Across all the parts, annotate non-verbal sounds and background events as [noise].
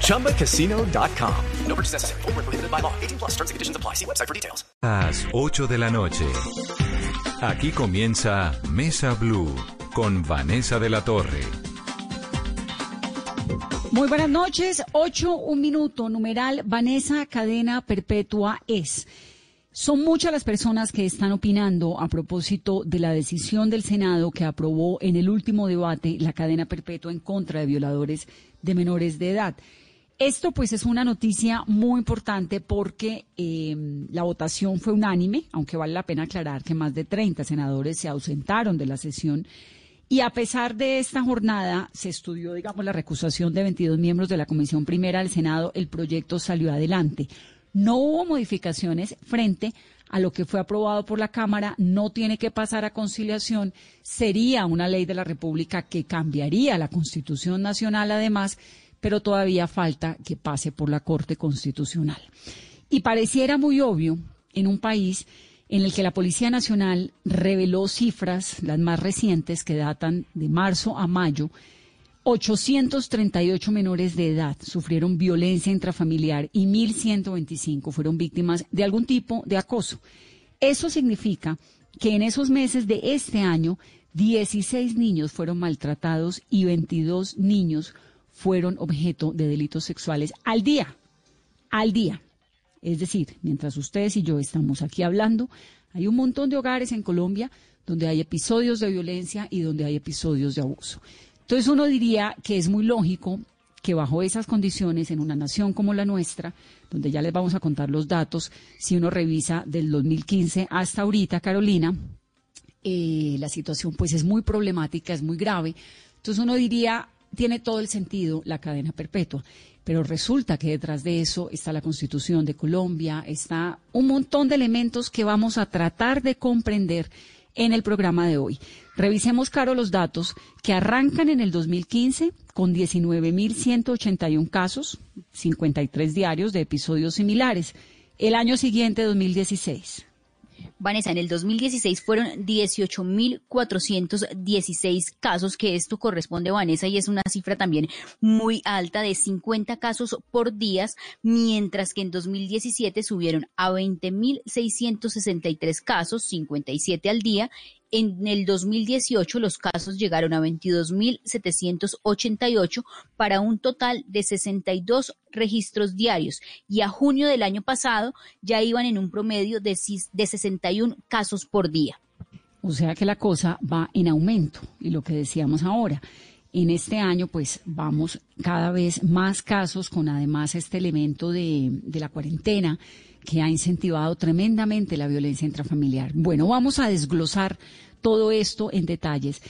ChumbaCasino.com. No purchase necessary. Full prohibited by law. 18 plus terms and conditions apply. See website for details. Las 8 de la noche. Aquí comienza Mesa Blue con Vanessa de la Torre. Muy buenas noches. 8, un minuto. Numeral Vanessa Cadena Perpetua es. Son muchas las personas que están opinando a propósito de la decisión del Senado que aprobó en el último debate la cadena perpetua en contra de violadores de menores de edad. Esto pues es una noticia muy importante porque eh, la votación fue unánime, aunque vale la pena aclarar que más de 30 senadores se ausentaron de la sesión. Y a pesar de esta jornada, se estudió, digamos, la recusación de 22 miembros de la Comisión Primera del Senado, el proyecto salió adelante. No hubo modificaciones frente a lo que fue aprobado por la Cámara, no tiene que pasar a conciliación, sería una ley de la República que cambiaría la Constitución Nacional además, pero todavía falta que pase por la Corte Constitucional. Y pareciera muy obvio en un país en el que la Policía Nacional reveló cifras, las más recientes, que datan de marzo a mayo, 838 menores de edad sufrieron violencia intrafamiliar y 1.125 fueron víctimas de algún tipo de acoso. Eso significa que en esos meses de este año, 16 niños fueron maltratados y 22 niños fueron objeto de delitos sexuales al día, al día. Es decir, mientras ustedes y yo estamos aquí hablando, hay un montón de hogares en Colombia donde hay episodios de violencia y donde hay episodios de abuso. Entonces uno diría que es muy lógico que bajo esas condiciones, en una nación como la nuestra, donde ya les vamos a contar los datos, si uno revisa del 2015 hasta ahorita, Carolina, eh, la situación pues es muy problemática, es muy grave. Entonces uno diría, tiene todo el sentido la cadena perpetua. Pero resulta que detrás de eso está la Constitución de Colombia, está un montón de elementos que vamos a tratar de comprender en el programa de hoy. Revisemos, Caro, los datos que arrancan en el 2015 con 19.181 casos, 53 diarios de episodios similares. El año siguiente, 2016. Vanessa, en el 2016 fueron 18.416 casos, que esto corresponde, Vanessa, y es una cifra también muy alta de 50 casos por día, mientras que en 2017 subieron a 20.663 casos, 57 al día, en el 2018 los casos llegaron a 22.788 para un total de 62 registros diarios y a junio del año pasado ya iban en un promedio de, de 61 casos por día. O sea que la cosa va en aumento y lo que decíamos ahora. En este año, pues vamos cada vez más casos con además este elemento de, de la cuarentena que ha incentivado tremendamente la violencia intrafamiliar. Bueno, vamos a desglosar todo esto en detalles.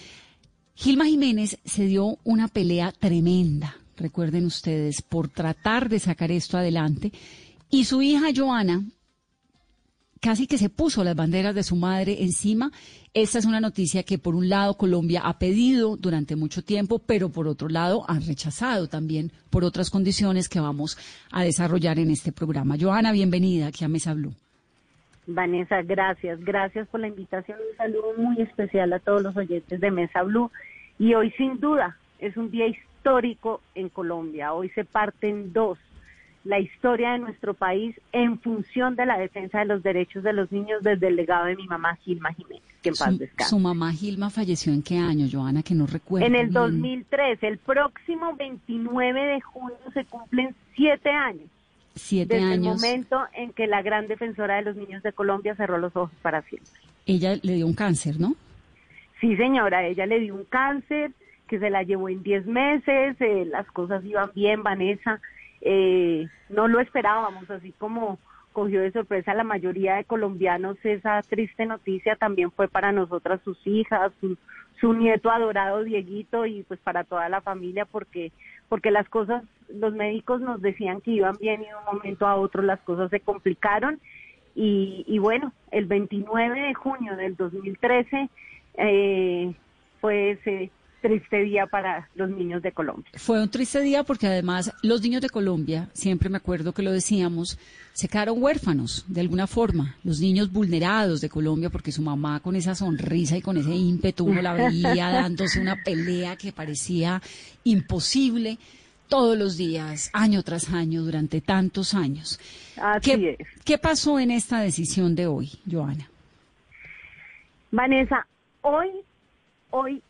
Gilma Jiménez se dio una pelea tremenda, recuerden ustedes, por tratar de sacar esto adelante. Y su hija Joana casi que se puso las banderas de su madre encima. Esta es una noticia que por un lado Colombia ha pedido durante mucho tiempo, pero por otro lado han rechazado también por otras condiciones que vamos a desarrollar en este programa. Joana, bienvenida aquí a Mesa Blue. Vanessa, gracias. Gracias por la invitación. Un saludo muy especial a todos los oyentes de Mesa Blue. Y hoy sin duda es un día histórico en Colombia. Hoy se parten dos la historia de nuestro país en función de la defensa de los derechos de los niños desde el legado de mi mamá Gilma Jiménez, que en paz descanse. ¿Su mamá Gilma falleció en qué año, Joana, que no recuerdo? En el 2003, el próximo 29 de junio se cumplen siete años. Siete desde años. el momento en que la gran defensora de los niños de Colombia cerró los ojos para siempre. Ella le dio un cáncer, ¿no? Sí, señora, ella le dio un cáncer que se la llevó en diez meses, eh, las cosas iban bien, Vanessa, eh, no lo esperábamos, así como cogió de sorpresa a la mayoría de colombianos esa triste noticia, también fue para nosotras sus hijas, su, nieto adorado Dieguito y pues para toda la familia porque porque las cosas, los médicos nos decían que iban bien y de un momento a otro las cosas se complicaron. Y, y bueno, el 29 de junio del 2013 eh, fue ese triste día para los niños de Colombia. Fue un triste día porque además los niños de Colombia, siempre me acuerdo que lo decíamos, se quedaron huérfanos de alguna forma. Los niños vulnerados de Colombia porque su mamá con esa sonrisa y con ese ímpetu uno la veía [laughs] dándose una pelea que parecía imposible todos los días, año tras año, durante tantos años. Así ¿Qué, es. ¿Qué pasó en esta decisión de hoy, Joana? Vanessa, hoy, hoy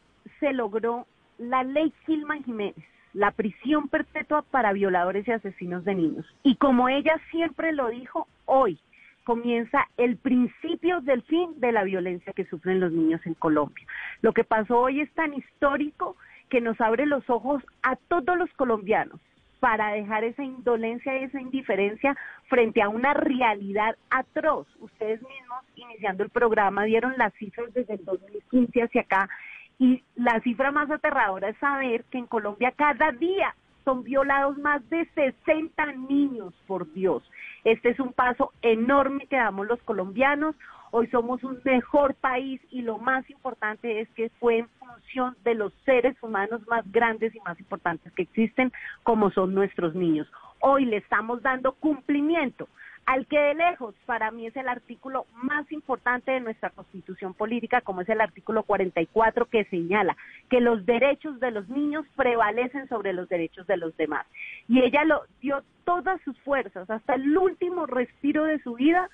se logró la ley Gilman Jiménez, la prisión perpetua para violadores y asesinos de niños. Y como ella siempre lo dijo, hoy comienza el principio del fin de la violencia que sufren los niños en Colombia. Lo que pasó hoy es tan histórico que nos abre los ojos a todos los colombianos para dejar esa indolencia y esa indiferencia frente a una realidad atroz. Ustedes mismos, iniciando el programa, dieron las cifras desde el 2015 hacia acá y la cifra más aterradora es saber que en Colombia cada día son violados más de 60 niños, por Dios. Este es un paso enorme que damos los colombianos. Hoy somos un mejor país y lo más importante es que fue en función de los seres humanos más grandes y más importantes que existen, como son nuestros niños. Hoy le estamos dando cumplimiento al que de lejos para mí es el artículo más importante de nuestra constitución política, como es el artículo 44 que señala que los derechos de los niños prevalecen sobre los derechos de los demás. Y ella lo dio todas sus fuerzas hasta el último respiro de su vida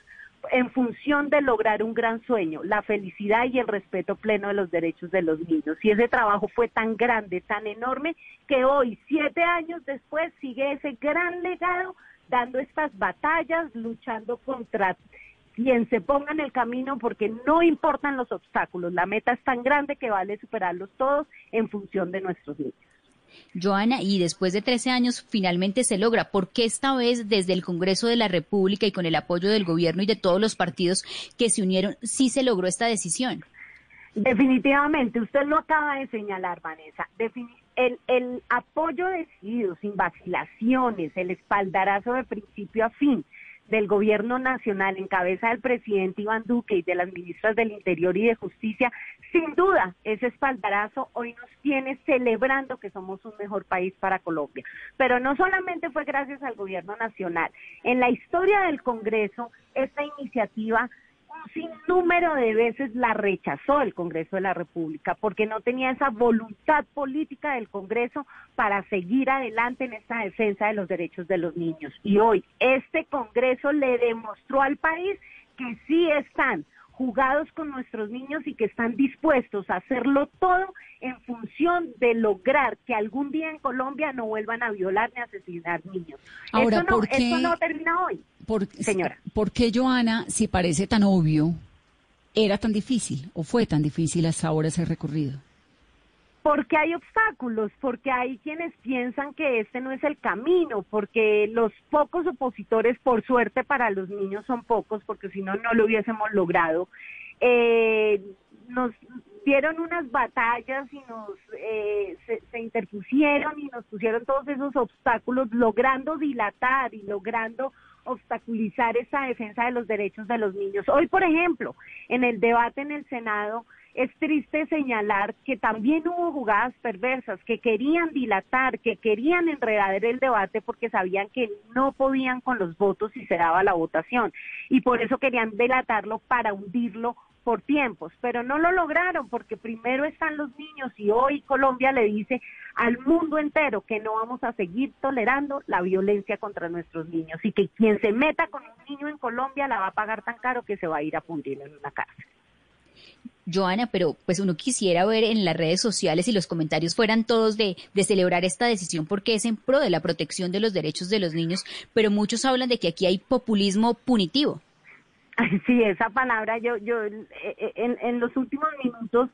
en función de lograr un gran sueño, la felicidad y el respeto pleno de los derechos de los niños. Y ese trabajo fue tan grande, tan enorme, que hoy, siete años después, sigue ese gran legado dando estas batallas, luchando contra quien se ponga en el camino porque no importan los obstáculos. La meta es tan grande que vale superarlos todos en función de nuestros niños. Joana, y después de 13 años finalmente se logra. ¿Por qué esta vez desde el Congreso de la República y con el apoyo del gobierno y de todos los partidos que se unieron, sí se logró esta decisión? Definitivamente, usted lo acaba de señalar, Vanessa. El, el apoyo decidido, sin vacilaciones, el espaldarazo de principio a fin del gobierno nacional en cabeza del presidente Iván Duque y de las ministras del Interior y de Justicia, sin duda ese espaldarazo hoy nos tiene celebrando que somos un mejor país para Colombia. Pero no solamente fue gracias al gobierno nacional. En la historia del Congreso, esta iniciativa un sinnúmero de veces la rechazó el Congreso de la República porque no tenía esa voluntad política del Congreso para seguir adelante en esta defensa de los derechos de los niños. Y hoy este Congreso le demostró al país que sí están jugados con nuestros niños y que están dispuestos a hacerlo todo en función de lograr que algún día en Colombia no vuelvan a violar ni asesinar niños. Ahora, esto, no, ¿por qué, esto no termina hoy. Por, señora. ¿Por qué, Joana, si parece tan obvio, era tan difícil o fue tan difícil hasta ahora ese recorrido? Porque hay obstáculos, porque hay quienes piensan que este no es el camino, porque los pocos opositores, por suerte para los niños son pocos, porque si no, no lo hubiésemos logrado, eh, nos dieron unas batallas y nos eh, se, se, interpusieron y nos pusieron todos esos obstáculos, logrando dilatar y logrando obstaculizar esa defensa de los derechos de los niños. Hoy, por ejemplo, en el debate en el Senado, es triste señalar que también hubo jugadas perversas que querían dilatar, que querían enredar el debate porque sabían que no podían con los votos si se daba la votación y por eso querían dilatarlo para hundirlo por tiempos, pero no lo lograron porque primero están los niños y hoy Colombia le dice al mundo entero que no vamos a seguir tolerando la violencia contra nuestros niños y que quien se meta con un niño en Colombia la va a pagar tan caro que se va a ir a fundir en una cárcel. Joana, pero pues uno quisiera ver en las redes sociales y los comentarios fueran todos de, de, celebrar esta decisión porque es en pro de la protección de los derechos de los niños, pero muchos hablan de que aquí hay populismo punitivo. Sí, esa palabra yo, yo en, en los últimos minutos,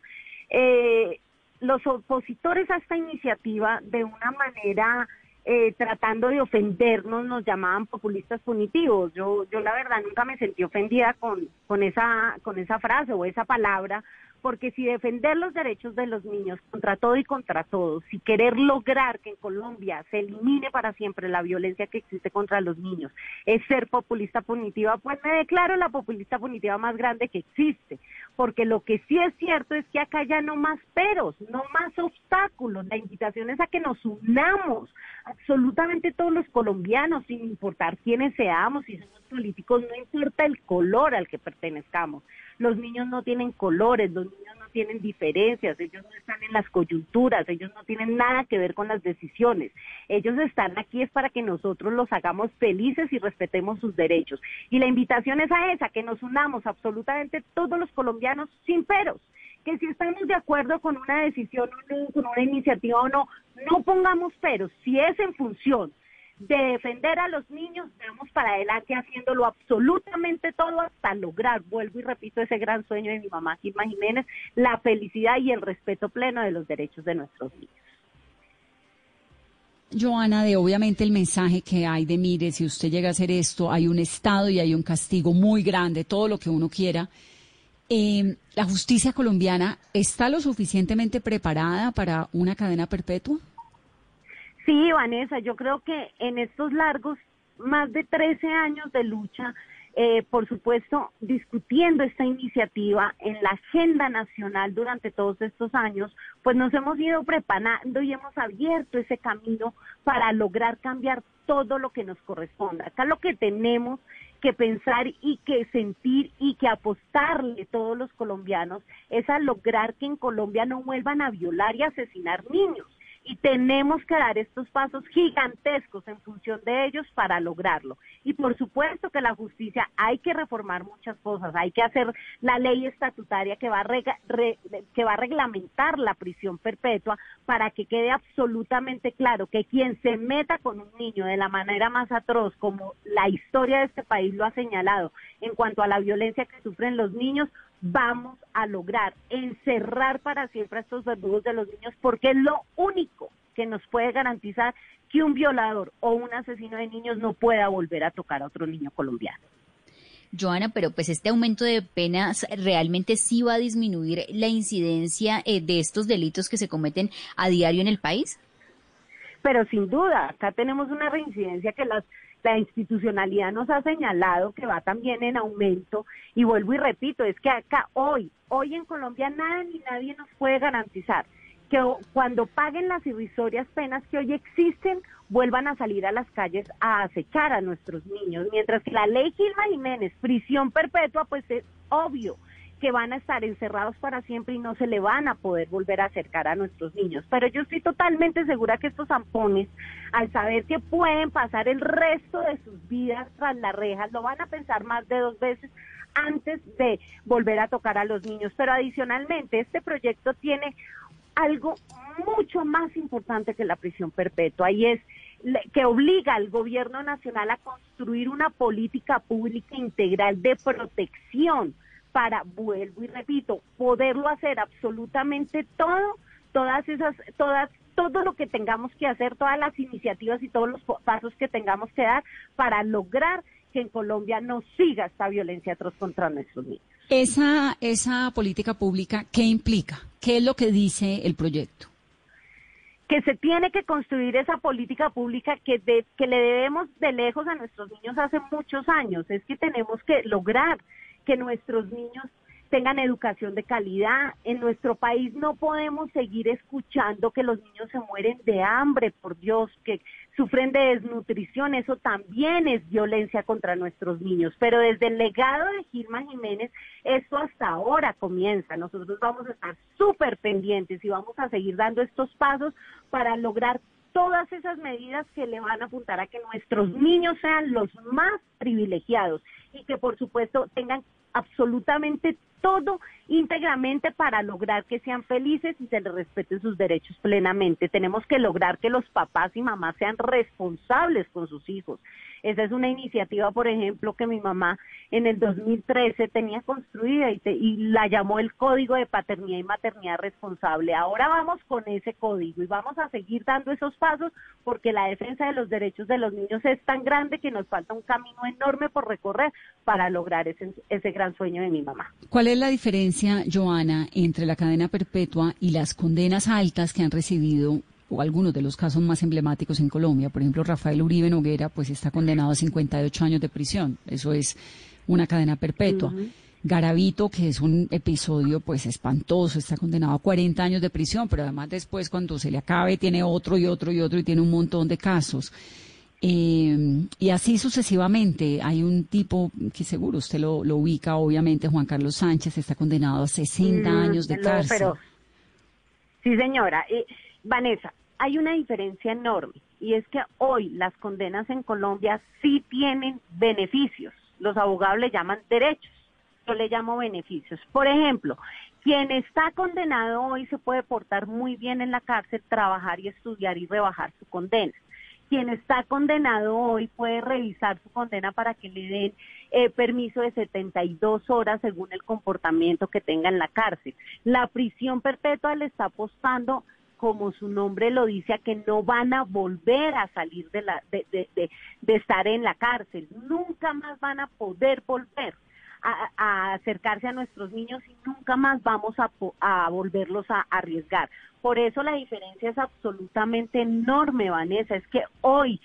eh, los opositores a esta iniciativa de una manera eh, tratando de ofendernos nos llamaban populistas punitivos. Yo, yo la verdad nunca me sentí ofendida con, con esa, con esa frase o esa palabra, porque si defender los derechos de los niños contra todo y contra todos, si querer lograr que en Colombia se elimine para siempre la violencia que existe contra los niños, es ser populista punitiva, pues me declaro la populista punitiva más grande que existe, porque lo que sí es cierto es que acá ya no más peros, no más obstáculos, la invitación es a que nos unamos, absolutamente todos los colombianos, sin importar quiénes seamos, si somos políticos, no importa el color al que pertenezcamos los niños no tienen colores, los niños no tienen diferencias, ellos no están en las coyunturas, ellos no tienen nada que ver con las decisiones. Ellos están aquí es para que nosotros los hagamos felices y respetemos sus derechos. Y la invitación es a esa, que nos unamos absolutamente todos los colombianos sin peros que si estamos de acuerdo con una decisión o no, con una iniciativa o no, no pongamos peros. Si es en función de defender a los niños, vamos para adelante haciéndolo absolutamente todo hasta lograr, vuelvo y repito, ese gran sueño de mi mamá Gilma Jiménez, la felicidad y el respeto pleno de los derechos de nuestros niños. Joana, de obviamente el mensaje que hay de mire, si usted llega a hacer esto, hay un Estado y hay un castigo muy grande, todo lo que uno quiera. Eh, ¿La justicia colombiana está lo suficientemente preparada para una cadena perpetua? Sí, Vanessa, yo creo que en estos largos, más de 13 años de lucha, eh, por supuesto, discutiendo esta iniciativa en la agenda nacional durante todos estos años, pues nos hemos ido preparando y hemos abierto ese camino para lograr cambiar todo lo que nos corresponda. Acá lo que tenemos que pensar y que sentir y que apostarle todos los colombianos es a lograr que en Colombia no vuelvan a violar y asesinar niños y tenemos que dar estos pasos gigantescos en función de ellos para lograrlo. Y por supuesto que la justicia hay que reformar muchas cosas, hay que hacer la ley estatutaria que va a, que va a reglamentar la prisión perpetua para que quede absolutamente claro que quien se meta con un niño de la manera más atroz, como la historia de este país lo ha señalado, en cuanto a la violencia que sufren los niños, vamos a lograr encerrar para siempre a estos verdugos de los niños porque es lo único que nos puede garantizar que un violador o un asesino de niños no pueda volver a tocar a otro niño colombiano. Joana, pero pues este aumento de penas realmente sí va a disminuir la incidencia eh, de estos delitos que se cometen a diario en el país? Pero sin duda, acá tenemos una reincidencia que las la institucionalidad nos ha señalado que va también en aumento y vuelvo y repito, es que acá hoy, hoy en Colombia nada ni nadie nos puede garantizar que cuando paguen las irrisorias penas que hoy existen, vuelvan a salir a las calles a acechar a nuestros niños, mientras que la ley Gilma Jiménez, prisión perpetua, pues es obvio que van a estar encerrados para siempre y no se le van a poder volver a acercar a nuestros niños. Pero yo estoy totalmente segura que estos zampones, al saber que pueden pasar el resto de sus vidas tras las rejas, lo van a pensar más de dos veces antes de volver a tocar a los niños. Pero adicionalmente, este proyecto tiene algo mucho más importante que la prisión perpetua y es que obliga al gobierno nacional a construir una política pública integral de protección para, vuelvo y repito, poderlo hacer absolutamente todo, todas esas, todas, todo lo que tengamos que hacer, todas las iniciativas y todos los pasos que tengamos que dar para lograr que en Colombia no siga esta violencia atroz contra nuestros niños. Esa, esa política pública, ¿qué implica? ¿Qué es lo que dice el proyecto? que se tiene que construir esa política pública que, que le debemos de lejos a nuestros niños hace muchos años. Es que tenemos que lograr que nuestros niños tengan educación de calidad. En nuestro país no podemos seguir escuchando que los niños se mueren de hambre, por Dios, que sufren de desnutrición. Eso también es violencia contra nuestros niños. Pero desde el legado de Gilma Jiménez, esto hasta ahora comienza. Nosotros vamos a estar súper pendientes y vamos a seguir dando estos pasos para lograr todas esas medidas que le van a apuntar a que nuestros niños sean los más privilegiados y que por supuesto tengan absolutamente todo íntegramente para lograr que sean felices y se les respeten sus derechos plenamente. Tenemos que lograr que los papás y mamás sean responsables con sus hijos. Esa es una iniciativa, por ejemplo, que mi mamá en el 2013 tenía construida y, y la llamó el Código de Paternidad y Maternidad Responsable. Ahora vamos con ese código y vamos a seguir dando esos pasos porque la defensa de los derechos de los niños es tan grande que nos falta un camino enorme por recorrer para lograr ese, ese gran sueño de mi mamá. ¿Cuál es la diferencia, Joana, entre la cadena perpetua y las condenas altas que han recibido o algunos de los casos más emblemáticos en Colombia? Por ejemplo, Rafael Uribe Noguera, pues está condenado a 58 años de prisión. Eso es una cadena perpetua. Garavito, que es un episodio pues espantoso, está condenado a 40 años de prisión, pero además después cuando se le acabe tiene otro y otro y otro y tiene un montón de casos. Eh, y así sucesivamente. Hay un tipo que seguro usted lo, lo, ubica, obviamente, Juan Carlos Sánchez, está condenado a 60 mm, años de cárcel. Pero, sí, señora. Eh, Vanessa, hay una diferencia enorme y es que hoy las condenas en Colombia sí tienen beneficios. Los abogados le llaman derechos, yo le llamo beneficios. Por ejemplo, quien está condenado hoy se puede portar muy bien en la cárcel, trabajar y estudiar y rebajar su condena quien está condenado hoy puede revisar su condena para que le den eh, permiso de 72 horas según el comportamiento que tenga en la cárcel. La prisión perpetua le está apostando como su nombre lo dice, a que no van a volver a salir de, la, de, de, estar en la cárcel. Nunca más van a poder volver a, acercarse a nuestros niños y nunca más vamos a, volverlos a arriesgar. Por eso la diferencia es absolutamente enorme, Vanessa. Es que hoy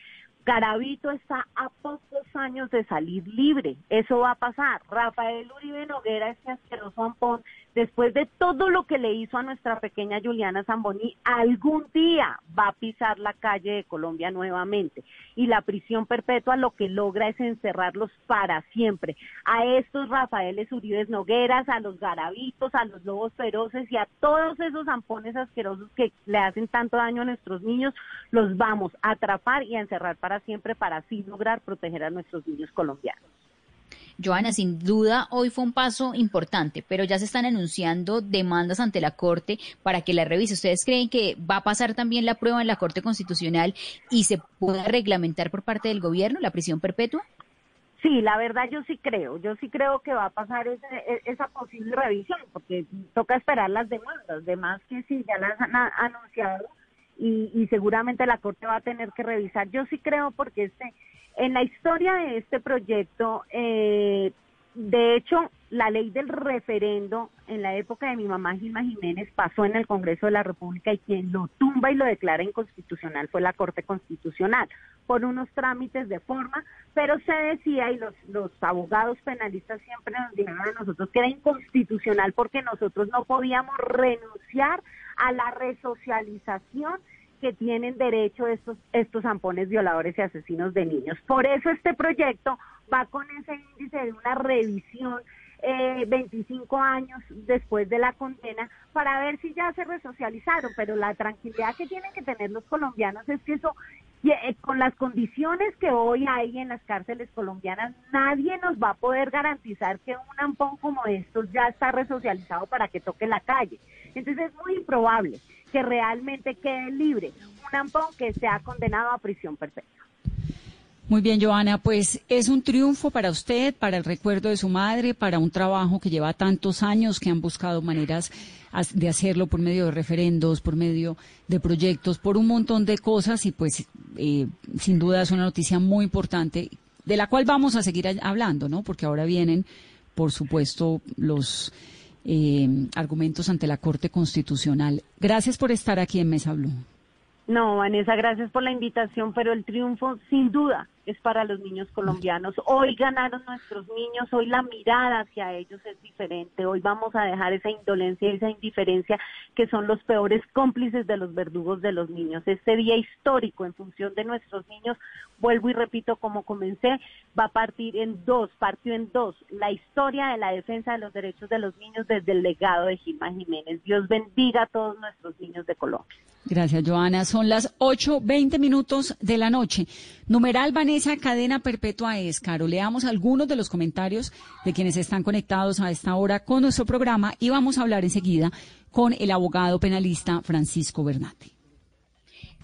Garavito está a pocos años de salir libre. Eso va a pasar. Rafael Uribe Noguera, este asqueroso ampón, después de todo lo que le hizo a nuestra pequeña Juliana Zamboni, algún día va a pisar la calle de Colombia nuevamente. Y la prisión perpetua lo que logra es encerrarlos para siempre. A estos Rafaeles Uribe Nogueras, a los Garavitos, a los lobos feroces y a todos esos ampones asquerosos que le hacen tanto daño a nuestros niños, los vamos a atrapar y a encerrar para siempre para así lograr proteger a nuestros niños colombianos. Joana, sin duda hoy fue un paso importante, pero ya se están anunciando demandas ante la Corte para que la revise. ¿Ustedes creen que va a pasar también la prueba en la Corte Constitucional y se pueda reglamentar por parte del gobierno la prisión perpetua? Sí, la verdad yo sí creo, yo sí creo que va a pasar e, esa posible revisión, porque toca esperar las demandas, demás que sí, ya las han anunciado y, y seguramente la Corte va a tener que revisar. Yo sí creo porque este en la historia de este proyecto, eh, de hecho, la ley del referendo en la época de mi mamá Gilma Jiménez pasó en el Congreso de la República y quien lo tumba y lo declara inconstitucional fue la Corte Constitucional por unos trámites de forma, pero se decía y los, los abogados penalistas siempre nos dijeron a nosotros que era inconstitucional porque nosotros no podíamos renunciar a la resocialización que tienen derecho estos, estos zampones violadores y asesinos de niños. Por eso este proyecto va con ese índice de una revisión eh, 25 años después de la condena para ver si ya se resocializaron, pero la tranquilidad que tienen que tener los colombianos es que eso, eh, con las condiciones que hoy hay en las cárceles colombianas, nadie nos va a poder garantizar que un ampón como estos ya está resocializado para que toque la calle. Entonces es muy improbable que realmente quede libre un ampón que sea condenado a prisión perfecta. Muy bien, Joana, pues es un triunfo para usted, para el recuerdo de su madre, para un trabajo que lleva tantos años, que han buscado maneras de hacerlo por medio de referendos, por medio de proyectos, por un montón de cosas y pues eh, sin duda es una noticia muy importante de la cual vamos a seguir hablando, ¿no? Porque ahora vienen, por supuesto, los eh, argumentos ante la Corte Constitucional. Gracias por estar aquí en Mesa Blue. No, Vanessa, gracias por la invitación, pero el triunfo sin duda es para los niños colombianos. Hoy ganaron nuestros niños, hoy la mirada hacia ellos es diferente, hoy vamos a dejar esa indolencia y esa indiferencia que son los peores cómplices de los verdugos de los niños. Este día histórico en función de nuestros niños, vuelvo y repito como comencé, va a partir en dos, partió en dos, la historia de la defensa de los derechos de los niños desde el legado de Gilma Jiménez. Dios bendiga a todos nuestros niños de Colombia. Gracias, Joana. Son las 8.20 minutos de la noche. Numeral Vanessa, cadena perpetua es, Caro. Leamos algunos de los comentarios de quienes están conectados a esta hora con nuestro programa y vamos a hablar enseguida con el abogado penalista Francisco Bernate.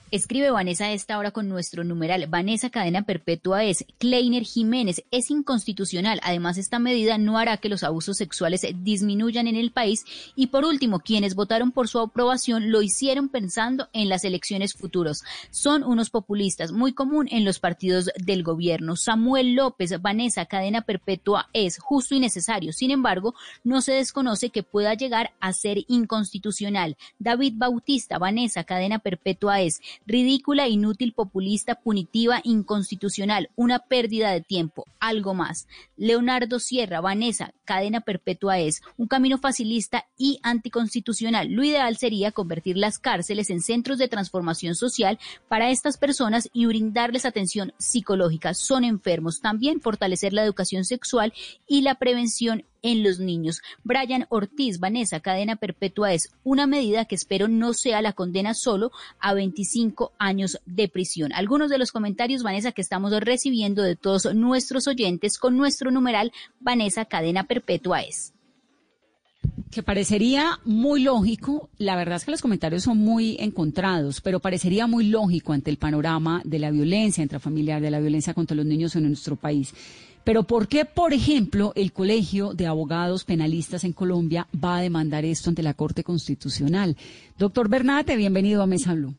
Escribe Vanessa a esta hora con nuestro numeral. Vanessa Cadena Perpetua es. Kleiner Jiménez es inconstitucional. Además, esta medida no hará que los abusos sexuales disminuyan en el país. Y por último, quienes votaron por su aprobación lo hicieron pensando en las elecciones futuras. Son unos populistas, muy común en los partidos del gobierno. Samuel López, Vanessa Cadena Perpetua es justo y necesario. Sin embargo, no se desconoce que pueda llegar a ser inconstitucional. David Bautista, Vanessa Cadena Perpetua es ridícula, inútil, populista, punitiva, inconstitucional, una pérdida de tiempo, algo más. Leonardo Sierra, Vanessa, cadena perpetua es un camino facilista y anticonstitucional. Lo ideal sería convertir las cárceles en centros de transformación social para estas personas y brindarles atención psicológica. Son enfermos. También fortalecer la educación sexual y la prevención en los niños. Brian Ortiz, Vanessa, cadena perpetua es una medida que espero no sea la condena solo a 25 años de prisión. Algunos de los comentarios, Vanessa, que estamos recibiendo de todos nuestros oyentes con nuestro numeral Vanessa, cadena perpetua es que parecería muy lógico, la verdad es que los comentarios son muy encontrados, pero parecería muy lógico ante el panorama de la violencia intrafamiliar, de la violencia contra los niños en nuestro país. Pero ¿por qué, por ejemplo, el Colegio de Abogados Penalistas en Colombia va a demandar esto ante la Corte Constitucional? Doctor Bernate, bienvenido a Mesa Blue.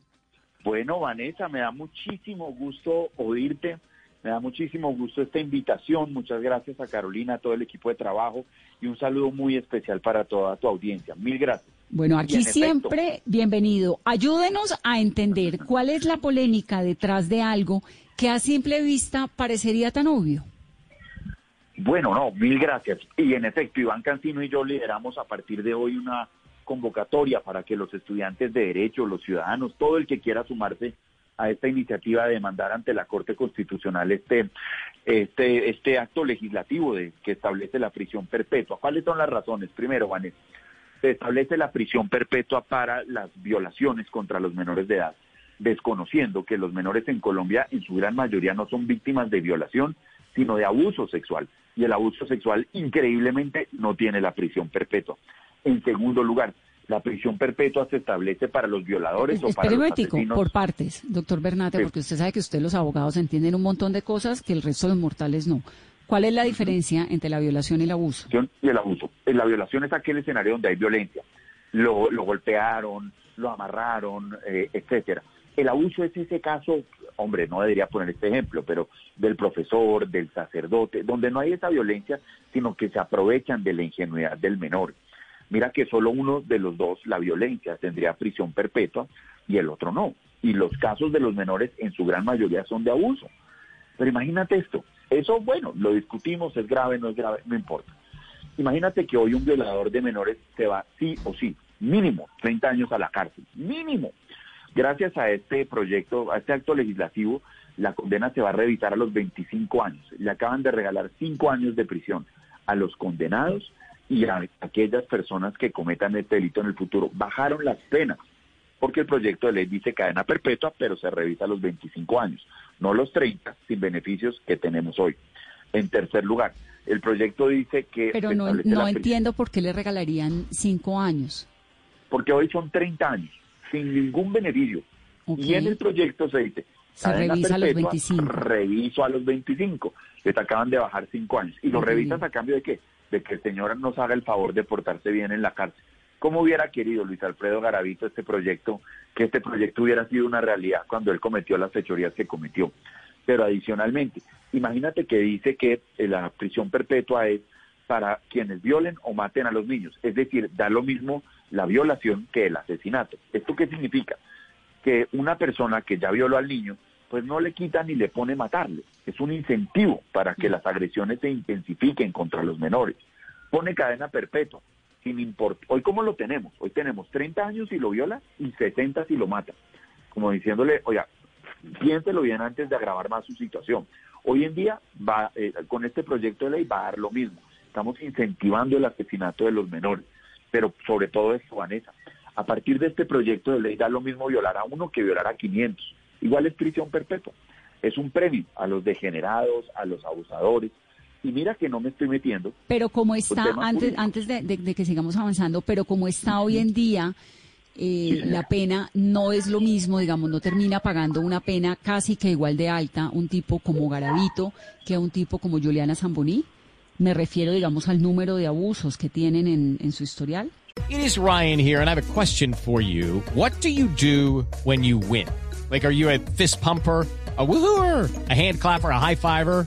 Bueno, Vanessa, me da muchísimo gusto oírte, me da muchísimo gusto esta invitación. Muchas gracias a Carolina, a todo el equipo de trabajo y un saludo muy especial para toda tu audiencia. Mil gracias. Bueno, aquí siempre bienvenido. Ayúdenos a entender cuál es la polémica detrás de algo que a simple vista parecería tan obvio. Bueno, no, mil gracias. Y en efecto, Iván Cancino y yo lideramos a partir de hoy una convocatoria para que los estudiantes de Derecho, los ciudadanos, todo el que quiera sumarse a esta iniciativa de demandar ante la Corte Constitucional este, este, este acto legislativo de, que establece la prisión perpetua. ¿Cuáles son las razones? Primero, Vanessa, se establece la prisión perpetua para las violaciones contra los menores de edad, desconociendo que los menores en Colombia en su gran mayoría no son víctimas de violación, sino de abuso sexual y el abuso sexual increíblemente no tiene la prisión perpetua. En segundo lugar, la prisión perpetua se establece para los violadores o para los asesinos. por partes, doctor Bernate, porque usted sabe que usted los abogados entienden un montón de cosas que el resto de los mortales no. ¿Cuál es la diferencia entre la violación y el abuso? Y el abuso. La violación es aquel escenario donde hay violencia. Lo, golpearon, lo amarraron, eh, etcétera. El abuso es ese caso, hombre, no debería poner este ejemplo, pero del profesor, del sacerdote, donde no hay esa violencia, sino que se aprovechan de la ingenuidad del menor. Mira que solo uno de los dos, la violencia, tendría prisión perpetua y el otro no. Y los casos de los menores en su gran mayoría son de abuso. Pero imagínate esto, eso bueno, lo discutimos, es grave, no es grave, no importa. Imagínate que hoy un violador de menores se va sí o sí, mínimo 30 años a la cárcel, mínimo. Gracias a este proyecto, a este acto legislativo, la condena se va a revisar a los 25 años. Le acaban de regalar 5 años de prisión a los condenados y a aquellas personas que cometan este delito en el futuro. Bajaron las penas, porque el proyecto de ley dice cadena perpetua, pero se revisa a los 25 años, no los 30, sin beneficios que tenemos hoy. En tercer lugar, el proyecto dice que... Pero no, no entiendo por qué le regalarían 5 años. Porque hoy son 30 años sin ningún beneficio. Y en el proyecto se dice, se revisa a los 25. Reviso a los 25. Les acaban de bajar 5 años. ¿Y lo revisas a cambio de qué? De que el señor nos haga el favor de portarse bien en la cárcel. ¿Cómo hubiera querido Luis Alfredo Garavito este proyecto, que este proyecto hubiera sido una realidad cuando él cometió las fechorías que cometió? Pero adicionalmente, imagínate que dice que la prisión perpetua es para quienes violen o maten a los niños. Es decir, da lo mismo la violación que el asesinato. ¿Esto qué significa? Que una persona que ya violó al niño, pues no le quita ni le pone matarle. Es un incentivo para que las agresiones se intensifiquen contra los menores. Pone cadena perpetua, sin importar. Hoy cómo lo tenemos? Hoy tenemos 30 años si lo viola y 60 si lo mata. Como diciéndole, oiga, piénselo bien antes de agravar más su situación. Hoy en día, va, eh, con este proyecto de ley va a dar lo mismo. Estamos incentivando el asesinato de los menores pero sobre todo esto, Vanessa. A partir de este proyecto de ley da lo mismo violar a uno que violar a 500. Igual es prisión perpetua. Es un premio a los degenerados, a los abusadores. Y mira que no me estoy metiendo. Pero como está, antes, antes de, que sigamos avanzando, pero como está hoy en día eh, la pena no es lo mismo, digamos, no termina pagando una pena casi que igual de alta un tipo como Garavito que un tipo como Juliana Zamboní? Me refiero, digamos, al número de abusos que tienen en, en su historial. It is Ryan here, and I have a question for you. What do you do when you win? Like, are you a fist pumper? a woohooer, a hand clapper, a high fiver.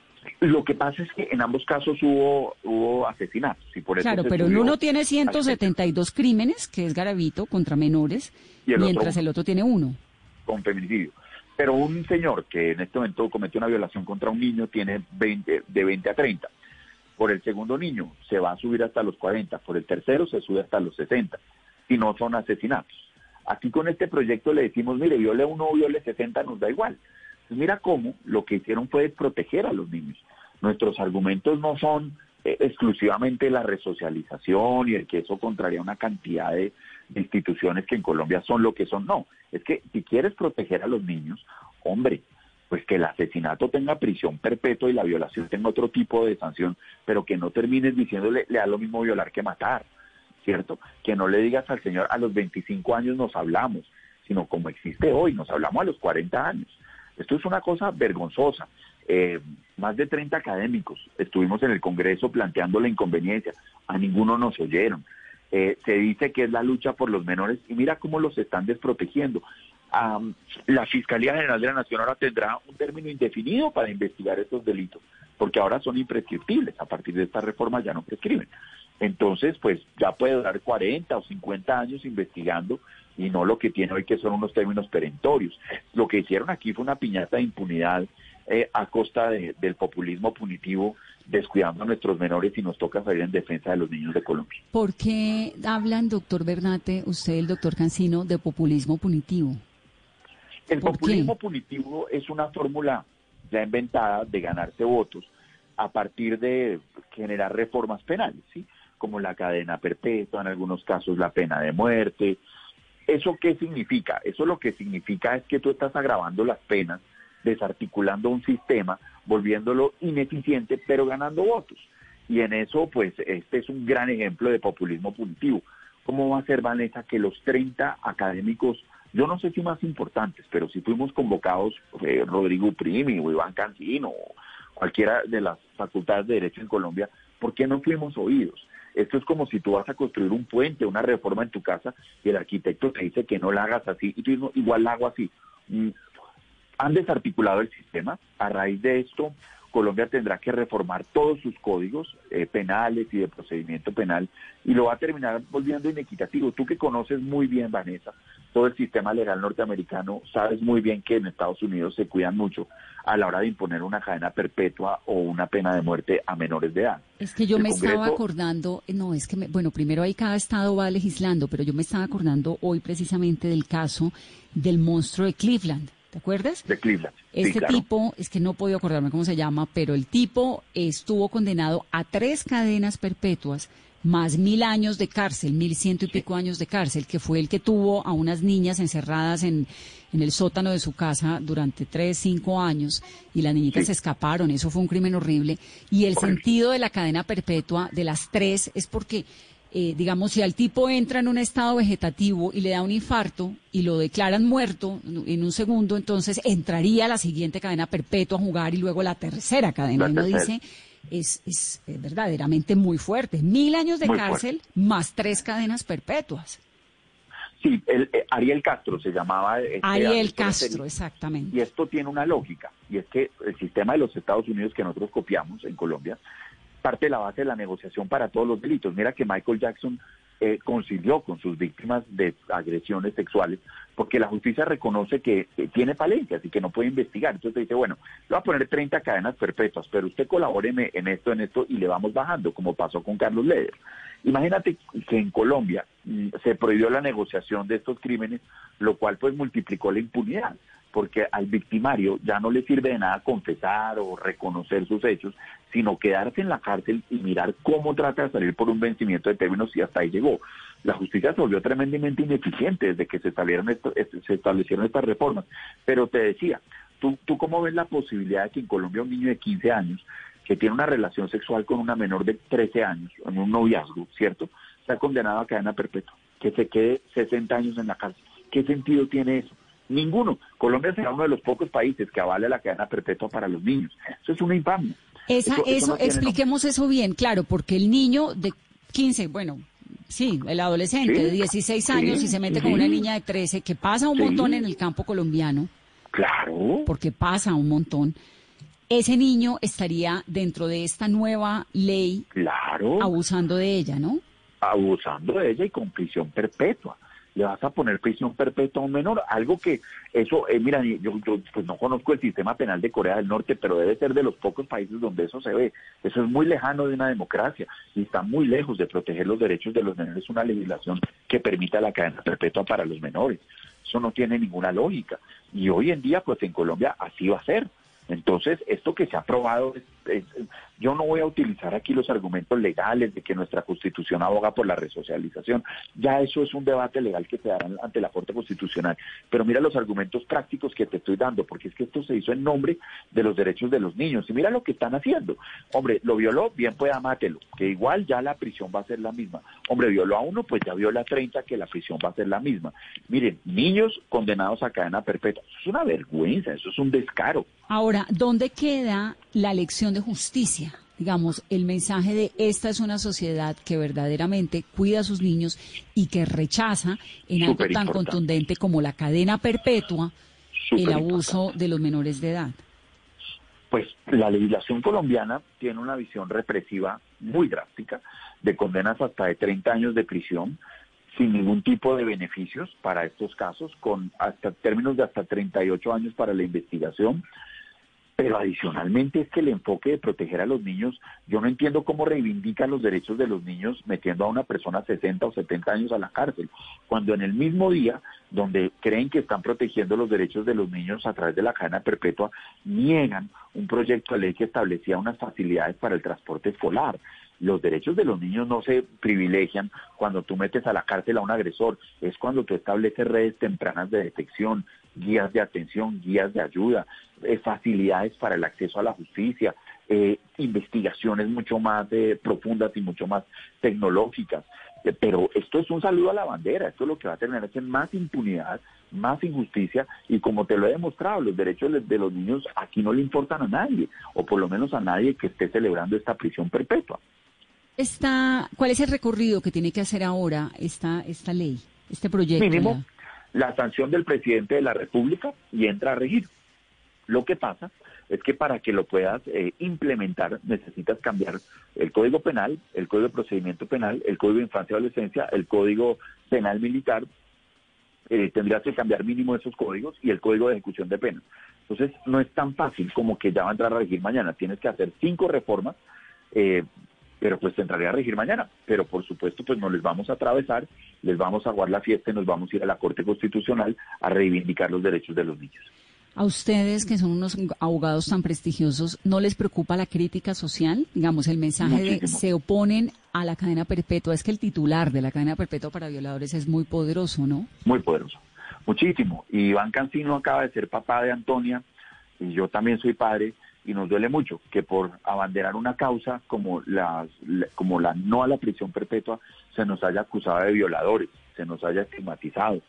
Lo que pasa es que en ambos casos hubo, hubo asesinatos. Y por eso Claro, pero en uno tiene al 172 crímenes, que es Garavito, contra menores, Y el mientras el otro tiene uno. con feminicidio. Pero un señor que en este momento cometió una violación contra un niño tiene 20, de 20 a 30. Por el segundo niño se va a subir hasta los 40, por el tercero se sube hasta los 60, y no son asesinatos. Aquí con este proyecto le decimos, mire, viole uno o viole 60, nos da igual. Mira cómo lo que hicieron fue proteger a los niños. Nuestros argumentos no son eh, exclusivamente la resocialización y el que eso contraría una cantidad de instituciones que en Colombia son lo que son. No, es que si quieres proteger a los niños, hombre, pues que el asesinato tenga prisión perpetua y la violación tenga otro tipo de sanción, pero que no termines diciéndole, le da lo mismo violar que matar, ¿cierto? Que no le digas al señor, a los 25 años nos hablamos, sino como existe hoy, nos hablamos a los 40 años. Esto es una cosa vergonzosa. Eh, más de 30 académicos estuvimos en el Congreso planteando la inconveniencia, a ninguno nos oyeron. Eh, se dice que es la lucha por los menores y mira cómo los están desprotegiendo. La Fiscalía General de la Nación ahora tendrá un término indefinido para investigar estos delitos, porque ahora son imprescriptibles. A partir de esta reforma ya no prescriben. Entonces, pues ya puede durar 40 o 50 años investigando y no lo que tiene hoy que son unos términos perentorios. Lo que hicieron aquí fue una piñata de impunidad eh, a costa de- del populismo punitivo, descuidando a nuestros menores y nos toca salir en defensa de los niños de Colombia. ¿Por qué hablan, doctor Bernate, usted el doctor Cancino, de populismo punitivo? El populismo punitivo es una fórmula ya inventada de ganarse votos a partir de generar reformas penales, ¿sí? como la cadena perpetua, en algunos casos la pena de muerte. ¿Eso qué significa? Eso lo que significa es que tú estás agravando las penas, desarticulando un sistema, volviéndolo ineficiente, pero ganando votos. Y en eso, pues, este es un gran ejemplo de populismo punitivo. ¿Cómo va a ser, Vanessa, que los 30 académicos, yo no sé si más importantes, pero si fuimos convocados eh, Rodrigo Primi o Iván Cancino o cualquiera de las facultades de Derecho en Colombia, ¿por qué no fuimos oídos? Esto es como si tú vas a construir un puente, una reforma en tu casa y el arquitecto te dice que no la hagas así y tú dices, "No, igual la hago así. Mm, han desarticulado el sistema. A raíz de esto, Colombia tendrá que reformar todos sus códigos eh, penales y de procedimiento penal y lo va a terminar volviendo inequitativo. Tú que conoces muy bien, Vanessa, todo el sistema legal norteamericano, sabes muy bien que en Estados Unidos se cuidan mucho a la hora de imponer una cadena perpetua o una pena de muerte a menores de edad. Es que yo El me estaba acordando, no, es que, me- bueno, primero ahí cada estado va legislando, pero yo me estaba acordando hoy precisamente del caso del monstruo de Cleveland, ¿te acuerdas? de Cleveland. Sí, Este claro. tipo, es que no puedo acordarme cómo se llama, pero el tipo estuvo condenado a tres cadenas perpetuas más mil años de cárcel, mil ciento y pico años de cárcel, que fue el que tuvo a unas niñas encerradas en, en el sótano de su casa durante tres, cinco años, y las niñitas Sí. se escaparon, eso fue un crimen horrible. Y el Horrible. sentido de la cadena perpetua de las tres es porque eh, digamos, si al tipo entra en un estado vegetativo y le da un infarto y lo declaran muerto en un segundo, entonces entraría la siguiente cadena perpetua a jugar y luego la tercera cadena. La y uno tercera. dice, es, es verdaderamente muy fuerte. Mil años de Muy cárcel más tres cadenas perpetuas. Sí, el, eh, Ariel Castro se llamaba. este Ariel Castro, exactamente. Y esto tiene una lógica, y es que el sistema de los Estados Unidos que nosotros copiamos en Colombia parte de la base de la negociación para todos los delitos. Mira que Michael Jackson eh, concilió con sus víctimas de agresiones sexuales porque la justicia reconoce que eh, tiene falencias y que no puede investigar. Entonces dice, bueno, le voy a poner 30 cadenas perpetuas, pero usted colabóreme en esto, en esto, y le vamos bajando, como pasó con Carlos Leder. Imagínate que en Colombia mm, se prohibió la negociación de estos crímenes, lo cual pues multiplicó la impunidad. Porque al victimario ya no le sirve de nada confesar o reconocer sus hechos, sino quedarse en la cárcel y mirar cómo trata de salir por un vencimiento de términos y hasta ahí llegó. La justicia se volvió tremendamente ineficiente desde que se establecieron, esto, se establecieron estas reformas. Pero te decía, ¿tú, ¿tú cómo ves la posibilidad de que en Colombia un niño de 15 años que tiene una relación sexual con una menor de 13 años, en un noviazgo, ¿cierto? Está condenado a cadena perpetua, que se quede 60 años en la cárcel. ¿Qué sentido tiene eso? Ninguno. Colombia será uno de los pocos países que avale la cadena perpetua para los niños. Eso es una infamia. Esa, eso, expliquemos eso bien, claro, porque el niño de 15, bueno, sí, el adolescente de 16 años y se mete con una niña de 13, que pasa un montón en el campo colombiano. Claro. Porque pasa un montón. Ese niño estaría dentro de esta nueva ley. Claro. Abusando de ella, ¿no? Abusando de ella y con prisión perpetua le vas a poner prisión perpetua a un menor, algo que eso, eh, mira, yo, yo pues no conozco el sistema penal de Corea del Norte, pero debe ser de los pocos países donde eso se ve. Eso es muy lejano de una democracia y está muy lejos de proteger los derechos de los menores, una legislación que permita la cadena perpetua para los menores. Eso no tiene ninguna lógica. Y hoy en día, pues en Colombia así va a ser. Entonces, esto que se ha aprobado, yo no voy a utilizar aquí los argumentos legales de que nuestra constitución aboga por la resocialización. Ya eso es un debate legal que se dará ante la Corte Constitucional. Pero mira los argumentos prácticos que te estoy dando, porque es que esto se hizo en nombre de los derechos de los niños. Y mira lo que están haciendo. Hombre, lo violó, bien pueda mátelo, que igual ya la prisión va a ser la misma. Hombre, violó a uno, pues ya viola a 30, que la prisión va a ser la misma. Miren, niños condenados a cadena perpetua. Eso es una vergüenza, eso es un descaro. Ahora, ¿dónde queda la lección de justicia? Digamos, el mensaje de esta es una sociedad que verdaderamente cuida a sus niños y que rechaza en algo tan contundente como la cadena perpetua el abuso de los menores de edad. Pues la legislación colombiana tiene una visión represiva muy drástica, de condenas hasta de 30 años de prisión, sin ningún tipo de beneficios para estos casos, con hasta términos de hasta 38 años para la investigación, pero adicionalmente es que el enfoque de proteger a los niños, yo no entiendo cómo reivindican los derechos de los niños metiendo a una persona 60 o 70 años a la cárcel, cuando en el mismo día donde creen que están protegiendo los derechos de los niños a través de la cadena perpetua, niegan un proyecto de ley que establecía unas facilidades para el transporte escolar. Los derechos de los niños no se privilegian cuando tú metes a la cárcel a un agresor, es cuando tú estableces redes tempranas de detección, guías de atención, guías de ayuda, eh, facilidades para el acceso a la justicia, eh, investigaciones mucho más eh, profundas y mucho más tecnológicas. pero esto es un saludo a la bandera, esto es lo que va a tener es más impunidad, más injusticia y como te lo he demostrado, los derechos de los niños aquí no le importan a nadie, o por lo menos a nadie que esté celebrando esta prisión perpetua. Está, ¿Cuál es el recorrido que tiene que hacer ahora esta, esta ley, este proyecto? Mínimo, la sanción del presidente de la República y entra a regir. Lo que pasa es que para que lo puedas eh, implementar necesitas cambiar el Código Penal, el Código de Procedimiento Penal, el Código de Infancia y Adolescencia, el Código Penal Militar, eh, tendrías que cambiar mínimo esos códigos y el Código de Ejecución de Penas. Entonces no es tan fácil como que ya va a entrar a regir mañana, tienes que hacer cinco reformas eh, pero pues entraría a regir mañana. Pero por supuesto, pues no les vamos a atravesar, les vamos a jugar la fiesta y nos vamos a ir a la Corte Constitucional a reivindicar los derechos de los niños. ¿A ustedes, que son unos abogados tan prestigiosos, no les preocupa la crítica social? Digamos, el mensaje de se oponen a la cadena perpetua. Es que el titular de la cadena perpetua para violadores es muy poderoso, ¿no? Muy poderoso, muchísimo. Y Iván Cancino acaba de ser papá de Antonia, y yo también soy padre, y nos duele mucho que por abanderar una causa como la, como la no a la prisión perpetua se nos haya acusado de violadores, se nos haya estigmatizado.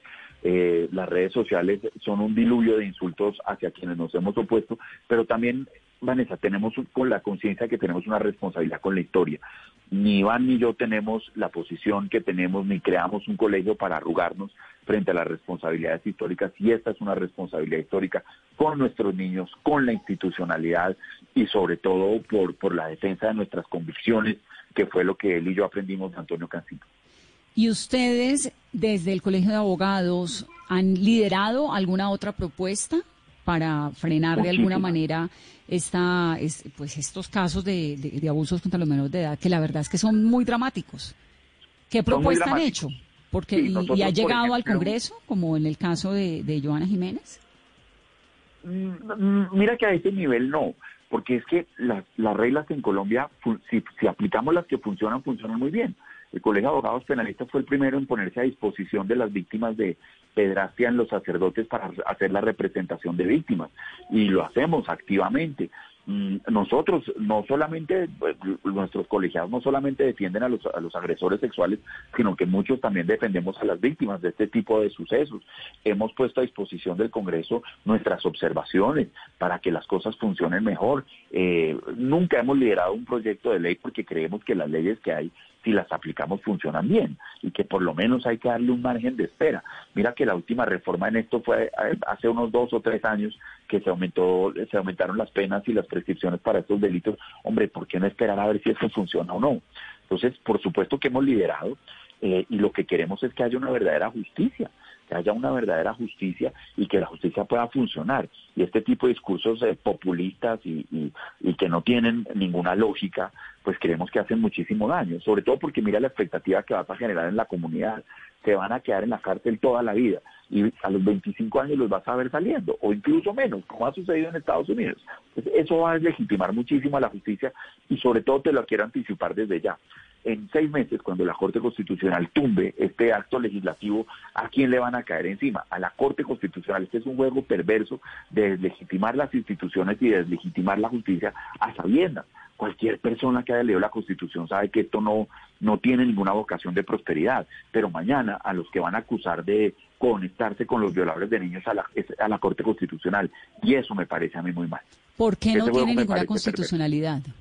Eh, las redes sociales son un diluvio de insultos hacia quienes nos hemos opuesto, pero también, Vanessa, tenemos con la conciencia que tenemos una responsabilidad con la historia. Ni Iván ni yo tenemos la posición que tenemos, ni creamos un colegio para arrugarnos frente a las responsabilidades históricas, y esta es una responsabilidad histórica con nuestros niños, con la institucionalidad y sobre todo por, por la defensa de nuestras convicciones, que fue lo que él y yo aprendimos de Antonio Cancino. ¿Y ustedes desde el Colegio de Abogados han liderado alguna otra propuesta para frenar de alguna manera esta, pues estos casos de, abusos contra los menores de edad, que la verdad es que son muy dramáticos? ¿Qué propuesta han hecho? Porque, y, ha llegado al Congreso, como en el caso de, de Joana Jiménez? Mm, Mira que a ese nivel no, porque es que las, las reglas en Colombia, si, si aplicamos las que funcionan, funcionan muy bien. El Colegio de Abogados Penalistas fue el primero en ponerse a disposición de las víctimas de pedrastia en los sacerdotes para hacer la representación de víctimas. Y lo hacemos activamente. Mm, Nosotros, no solamente, pues, nuestros colegiados no solamente defienden a los, a los agresores sexuales, sino que muchos también defendemos a las víctimas de este tipo de sucesos. Hemos puesto a disposición del Congreso nuestras observaciones para que las cosas funcionen mejor. Eh, nunca hemos liderado un proyecto de ley porque creemos que las leyes que hay si las aplicamos funcionan bien y que por lo menos hay que darle un margen de espera. Mira que la última reforma en esto fue eh, hace unos dos o tres años que se aumentó, se aumentaron las penas y las prescripciones para estos delitos. Hombre, ¿por qué no esperar a ver si esto funciona o no? Entonces, por supuesto que hemos liderado eh, y lo que queremos es que haya una verdadera justicia, que haya una verdadera justicia y que la justicia pueda funcionar. Y este tipo de discursos eh, populistas y, que no tienen ninguna lógica, pues creemos que hacen muchísimo daño, sobre todo porque mira la expectativa que vas a generar en la comunidad. Se van a quedar en la cárcel toda la vida y a los 25 años los vas a ver saliendo, o incluso menos, como ha sucedido en Estados Unidos. Eso va a deslegitimar muchísimo a la justicia y sobre todo te lo quiero anticipar desde ya. En seis meses, cuando la Corte Constitucional tumbe este acto legislativo, ¿a quién le van a caer encima? A la Corte Constitucional. Este es un juego perverso de deslegitimar las instituciones y deslegitimar la justicia a sabiendas. Cualquier persona que haya leído la Constitución sabe que esto no, no tiene ninguna vocación de prosperidad, pero mañana a los que van a acusar de conectarse con los violadores de niños a la, es a la Corte Constitucional, y eso me parece a mí muy mal. ¿Por qué no tiene ninguna perverso.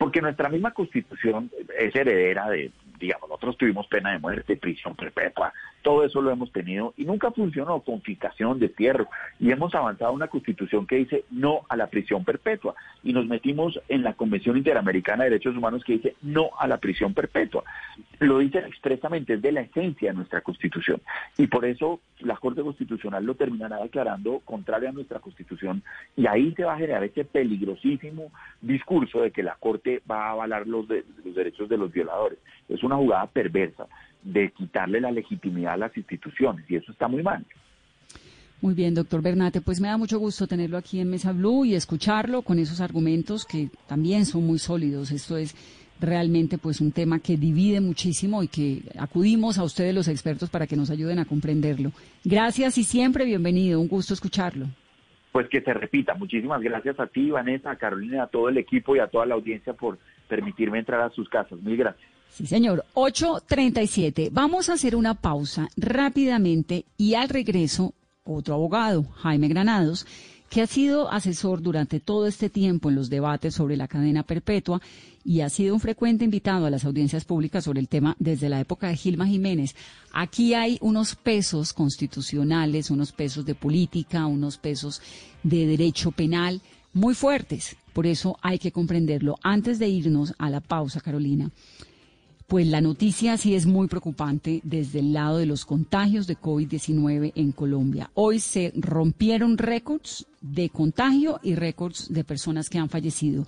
Porque nuestra misma constitución es heredera de, digamos, nosotros tuvimos pena de muerte, prisión perpetua, todo eso lo hemos tenido y nunca funcionó, confiscación, destierro. Y hemos avanzado una constitución que dice no a la prisión perpetua. Y nos metimos en la Convención Interamericana de Derechos Humanos que dice no a la prisión perpetua. Lo dice expresamente, es de la esencia de nuestra constitución. Y por eso la Corte Constitucional lo terminará declarando contrario a nuestra constitución. Y ahí se va a generar ese peligrosísimo discurso de que la Corte va a avalar los, de- los derechos de los violadores. Es una jugada perversa de quitarle la legitimidad a las instituciones y eso está muy mal. Muy bien, doctor Bernate, pues me da mucho gusto tenerlo aquí en Mesa Blue y escucharlo con esos argumentos que también son muy sólidos. Esto es realmente pues un tema que divide muchísimo y que acudimos a ustedes los expertos para que nos ayuden a comprenderlo. Gracias y siempre bienvenido, un gusto escucharlo. Pues que se repita. Muchísimas gracias a ti, Vanessa, a Carolina, a todo el equipo y a toda la audiencia por permitirme entrar a sus casas. Mil gracias. Sí, señor. 8.37. Vamos a hacer una pausa rápidamente y al regreso, otro abogado, Jaime Granados, que ha sido asesor durante todo este tiempo en los debates sobre la cadena perpetua y ha sido un frecuente invitado a las audiencias públicas sobre el tema desde la época de Gilma Jiménez. Aquí hay unos pesos constitucionales, unos pesos de política, unos pesos de derecho penal muy fuertes. Por eso hay que comprenderlo. Antes de irnos a la pausa, Carolina, pues la noticia sí es muy preocupante desde el lado de los contagios de COVID-19 en Colombia. Hoy se rompieron récords de contagio y récords de personas que han fallecido.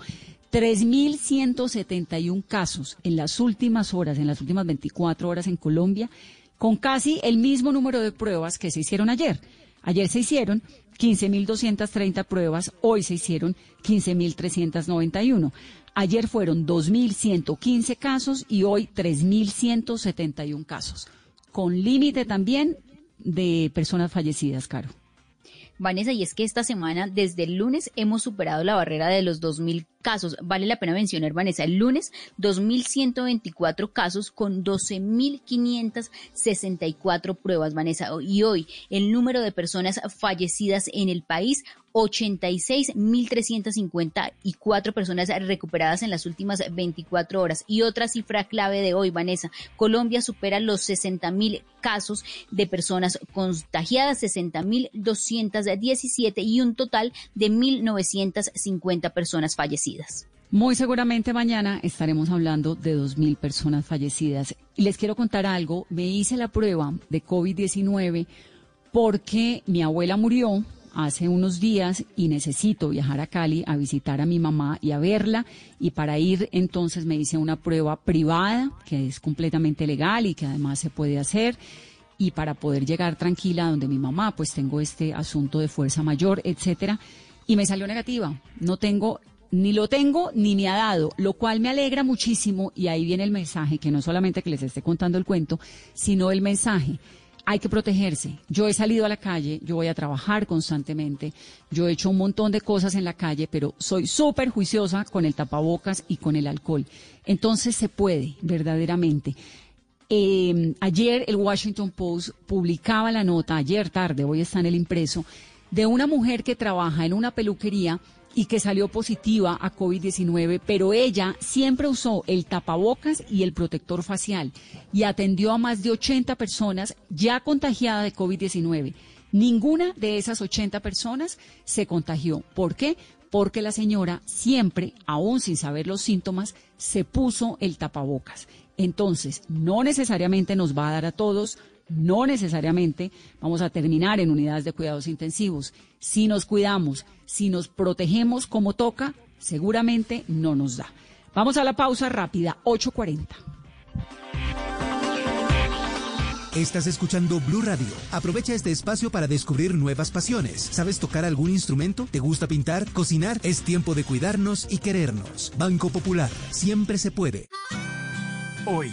3.171 casos en las últimas horas, en las últimas 24 horas en Colombia, con casi el mismo número de pruebas que se hicieron ayer. Ayer se hicieron 15.230 pruebas, hoy se hicieron 15.391. Ayer fueron 2.115 casos y hoy 3.171 casos, con límite también de personas fallecidas, Caro. Vanessa, y es que esta semana, desde el lunes, hemos superado la barrera de los 2.000 casos. Vale la pena mencionar, Vanessa, el lunes 2.124 casos con 12.564 pruebas, Vanessa. Y hoy el número de personas fallecidas en el país, 86.354 personas recuperadas en las últimas 24 horas. Y otra cifra clave de hoy, Vanessa, Colombia supera los 60.000 casos de personas contagiadas, 60.217 y un total de 1.950 personas fallecidas. Muy seguramente mañana estaremos hablando de 2.000 personas fallecidas. Y les quiero contar algo. Me hice la prueba de COVID-19 porque mi abuela murió hace unos días y necesito viajar a Cali a visitar a mi mamá y a verla. Y para ir entonces me hice una prueba privada que es completamente legal y que además se puede hacer. y para poder llegar tranquila donde mi mamá, pues tengo este asunto de fuerza mayor, etcétera, y me salió negativa. No tengo ni lo tengo ni me ha dado, lo cual me alegra muchísimo y ahí viene el mensaje, que no solamente que les esté contando el cuento, sino el mensaje. Hay que protegerse. Yo he salido a la calle, yo voy a trabajar constantemente, yo he hecho un montón de cosas en la calle, pero soy súper juiciosa con el tapabocas y con el alcohol. Entonces se puede, verdaderamente. Eh, ayer el Washington Post publicaba la nota, ayer tarde, hoy está en el impreso, de una mujer que trabaja en una peluquería y que salió positiva a COVID-19, pero ella siempre usó el tapabocas y el protector facial y atendió a más de 80 personas ya contagiadas de COVID-19. Ninguna de esas 80 personas se contagió. ¿Por qué? Porque la señora siempre, aún sin saber los síntomas, se puso el tapabocas. Entonces, no necesariamente nos va a dar a todos, no necesariamente vamos a terminar en unidades de cuidados intensivos. Si nos cuidamos, si nos protegemos como toca, seguramente no nos da. Vamos a la pausa rápida, 8.40. Estás escuchando Blue Radio. Aprovecha este espacio para descubrir nuevas pasiones. ¿Sabes tocar algún instrumento? ¿Te gusta pintar? ¿Cocinar? Es tiempo de cuidarnos y querernos. Banco Popular. Siempre se puede. Hoy,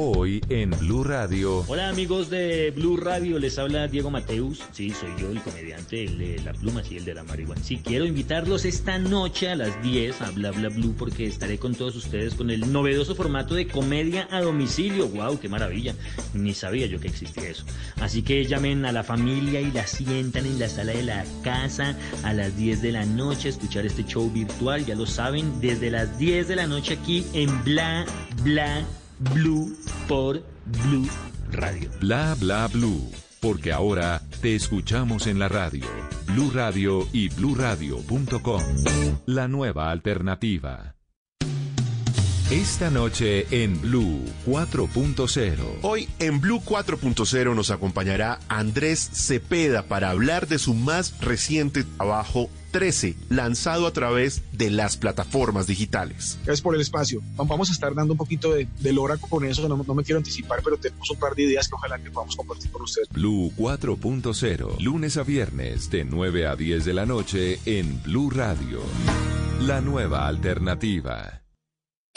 Hoy en Blue Radio. Hola amigos de Blue Radio, les habla Diego Mateus. Sí, soy yo el comediante, el de la pluma, y el de la marihuana. Sí, quiero invitarlos esta noche a las 10 a Bla Bla Blue porque estaré con todos ustedes con el novedoso formato de comedia a domicilio. ¡Wow! ¡Qué maravilla! Ni sabía yo que existía eso. Así que llamen a la familia y la sientan en la sala de la casa a las 10 de la noche a escuchar este show virtual. Ya lo saben, desde las 10 de la noche aquí en Bla Bla Blue por Blue Radio. Bla bla blue, porque ahora te escuchamos en la radio. Blue Radio y bluradio.com. La nueva alternativa. Esta noche en Blue 4.0. Hoy en Blue 4.0 nos acompañará Andrés Cepeda para hablar de su más reciente trabajo 13, lanzado a través de las plataformas digitales. Gracias por el espacio. Vamos a estar dando un poquito de, de lora con eso, no, no, me quiero anticipar, pero tenemos un par de ideas que ojalá que podamos compartir con ustedes. Blue 4.0, lunes a viernes de 9 a 10 de la noche en Blue Radio. La nueva alternativa.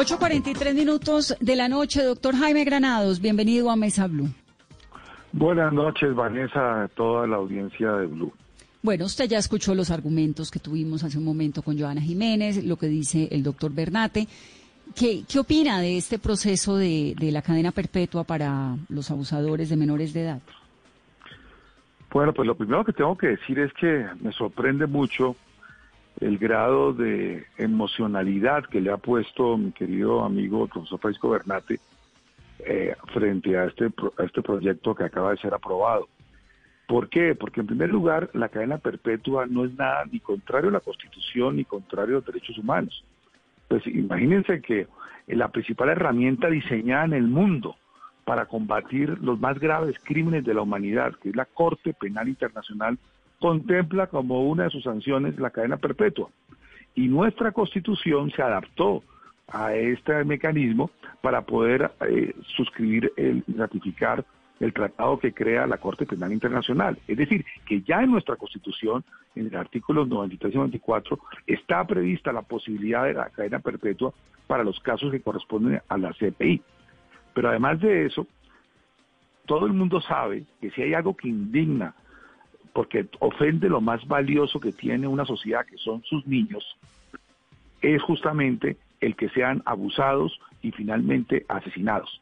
8.43 minutos de la noche, doctor Jaime Granados, bienvenido a Mesa Blue. Buenas noches, Vanessa, a toda la audiencia de Blue. Bueno, usted ya escuchó los argumentos que tuvimos hace un momento con Joana Jiménez, lo que dice el doctor Bernate. ¿Qué, qué opina de este proceso de, de la cadena perpetua para los abusadores de menores de edad? Bueno, pues lo primero que tengo que decir es que me sorprende mucho el grado de emocionalidad que le ha puesto mi querido amigo profesor Francisco Bernate eh, frente a este, a este proyecto que acaba de ser aprobado. ¿Por qué? Porque en primer lugar la cadena perpetua no es nada ni contrario a la Constitución ni contrario a los derechos humanos. Pues imagínense que la principal herramienta diseñada en el mundo para combatir los más graves crímenes de la humanidad, que es la Corte Penal Internacional, contempla como una de sus sanciones la cadena perpetua. Y nuestra constitución se adaptó a este mecanismo para poder eh, suscribir, el, ratificar el tratado que crea la Corte Penal Internacional. Es decir, que ya en nuestra Constitución, en el artículo 93 y 94, está prevista la posibilidad de la cadena perpetua para los casos que corresponden a la CPI. Pero además de eso, todo el mundo sabe que si hay algo que indigna, porque ofende lo más valioso que tiene una sociedad, que son sus niños, es justamente el que sean abusados y finalmente asesinados.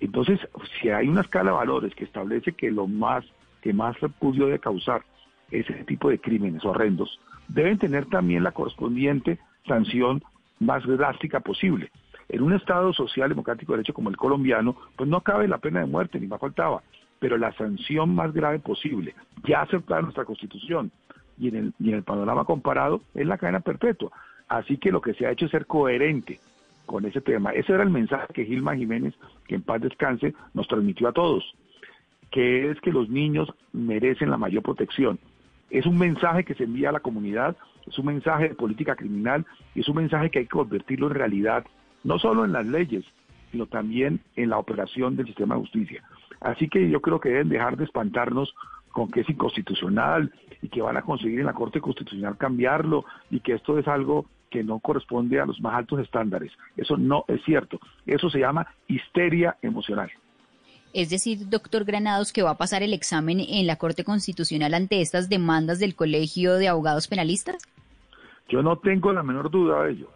Entonces, si hay una escala de valores que establece que lo más que más repudio de causar ese tipo de crímenes horrendos, deben tener también la correspondiente sanción más drástica posible. En un Estado social democrático de derecho como el colombiano, pues no cabe la pena de muerte, ni más faltaba, pero la sanción más grave posible, ya aceptada en nuestra Constitución y en el, y en el panorama comparado, es la cadena perpetua. Así que lo que se ha hecho es ser coherente con ese tema. Ese era el mensaje que Gilma Jiménez, que en paz descanse, nos transmitió a todos, que es que los niños merecen la mayor protección. Es un mensaje que se envía a la comunidad, es un mensaje de política criminal y es un mensaje que hay que convertirlo en realidad no solo en las leyes, sino también en la operación del sistema de justicia. Así que yo creo que deben dejar de espantarnos con que es inconstitucional y que van a conseguir en la Corte Constitucional cambiarlo y que esto es algo que no corresponde a los más altos estándares. Eso no es cierto. Eso se llama histeria emocional. Es decir, doctor Granados, que va a pasar el examen en la Corte Constitucional ante estas demandas del Colegio de Abogados Penalistas. Yo no tengo la menor duda de ello.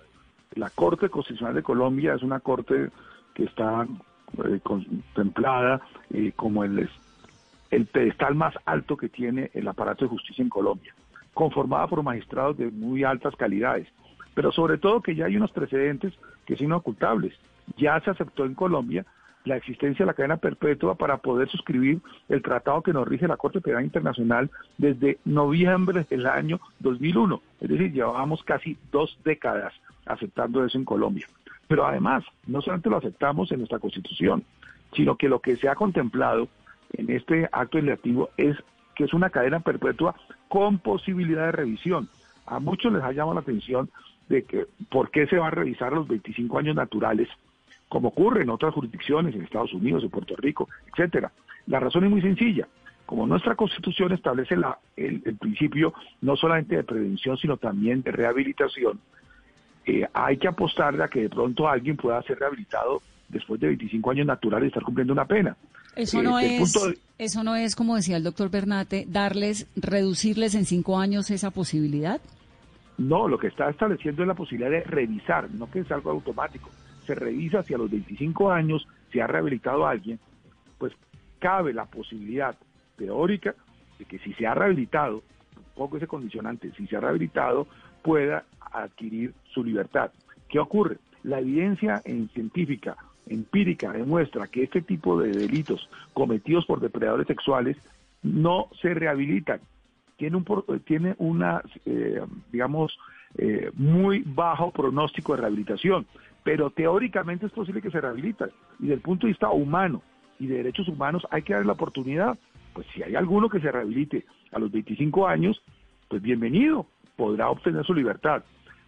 La Corte Constitucional de Colombia es una corte que está eh, contemplada eh, como el, pedestal más alto que tiene el aparato de justicia en Colombia, conformada por magistrados de muy altas calidades, pero sobre todo que ya hay unos precedentes que son ocultables. Ya se aceptó en Colombia la existencia de la cadena perpetua para poder suscribir el tratado que nos rige la Corte Penal Internacional desde noviembre del año 2001. Es decir, llevábamos casi dos décadas aceptando eso en Colombia. Pero además, no solamente lo aceptamos en nuestra Constitución, sino que lo que se ha contemplado en este acto legislativo es que es una cadena perpetua con posibilidad de revisión. A muchos les ha llamado la atención de que por qué se va a revisar los 25 años naturales, como ocurre en otras jurisdicciones, en Estados Unidos, en Puerto Rico, etcétera. La razón es muy sencilla. Como nuestra Constitución establece la, el, el principio no solamente de prevención, sino también de rehabilitación, eh, hay que apostarle a que de pronto alguien pueda ser rehabilitado después de 25 años naturales y estar cumpliendo una pena. Eso no, eh, es, eso no es, como decía el doctor Bernate, darles, reducirles en cinco años esa posibilidad. No, lo que está estableciendo es la posibilidad de revisar, no que es algo automático. Se revisa si a los 25 años se ha rehabilitado a alguien, pues cabe la posibilidad teórica de que si se ha rehabilitado, poco ese condicionante, si se ha rehabilitado, pueda adquirir su libertad. ¿Qué ocurre? La evidencia en científica, empírica, demuestra que este tipo de delitos cometidos por depredadores sexuales no se rehabilitan. Tiene, un, tiene una, eh, digamos, eh, muy bajo pronóstico de rehabilitación, pero teóricamente es posible que se rehabiliten. Y desde el punto de vista humano y de derechos humanos hay que darle la oportunidad. Pues si hay alguno que se rehabilite a los 25 años, pues bienvenido, podrá obtener su libertad.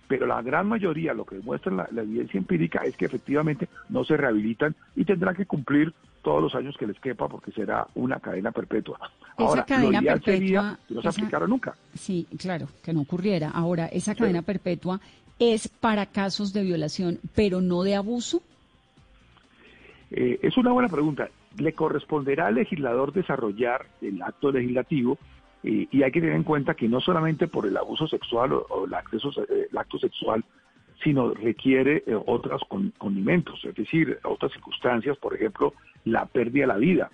Pero la gran mayoría, lo que demuestra la, evidencia empírica, es que efectivamente no se rehabilitan y tendrán que cumplir todos los años que les quepa porque será una cadena perpetua. Ahora, esa cadena perpetua no se aplicara nunca. Sí, claro, que no ocurriera. Ahora, esa cadena perpetua es para casos de violación, pero no de abuso. Eh, es una buena pregunta. Le corresponderá al legislador desarrollar el acto legislativo Y, hay que tener en cuenta que no solamente por el abuso sexual o, el, acceso, eh, acto sexual, sino requiere eh, otros con- condimentos, es decir, otras circunstancias, por ejemplo, la pérdida de la vida.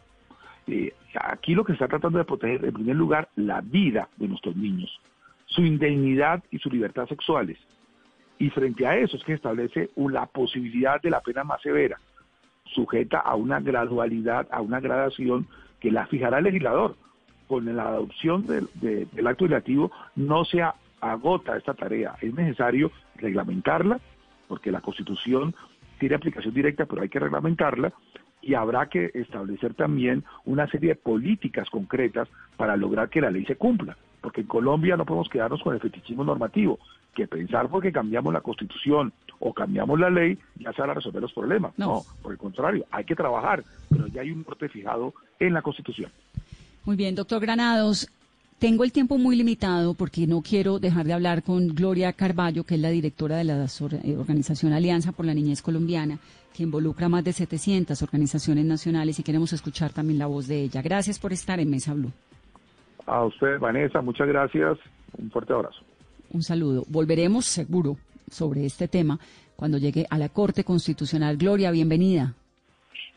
Eh, aquí lo que se está tratando de proteger, en primer lugar, la vida de nuestros niños, su indemnidad y su libertad sexuales. Y frente a eso es que establece la posibilidad de la pena más severa, sujeta a una gradualidad, a una gradación que la fijará el legislador. Con la adopción del, de- del acto legislativo no se agota esta tarea. Es necesario reglamentarla, porque la Constitución tiene aplicación directa, pero hay que reglamentarla, y habrá que establecer también una serie de políticas concretas para lograr que la ley se cumpla. Porque en Colombia no podemos quedarnos con el fetichismo normativo, que pensar porque cambiamos la Constitución o cambiamos la ley ya se van a resolver los problemas. No. por el contrario, hay que trabajar, pero ya hay un norte fijado en la Constitución. Muy bien, doctor Granados. Tengo el tiempo muy limitado porque no quiero dejar de hablar con Gloria Carballo, que es la directora de la eh, organización Alianza por la Niñez Colombiana, que involucra más de 700 organizaciones nacionales y queremos escuchar también la voz de ella. Gracias por estar en Mesa Blue. A usted, Vanessa, muchas gracias. Un fuerte abrazo. Un saludo. Volveremos seguro sobre este tema cuando llegue a la Corte Constitucional. Gloria, bienvenida.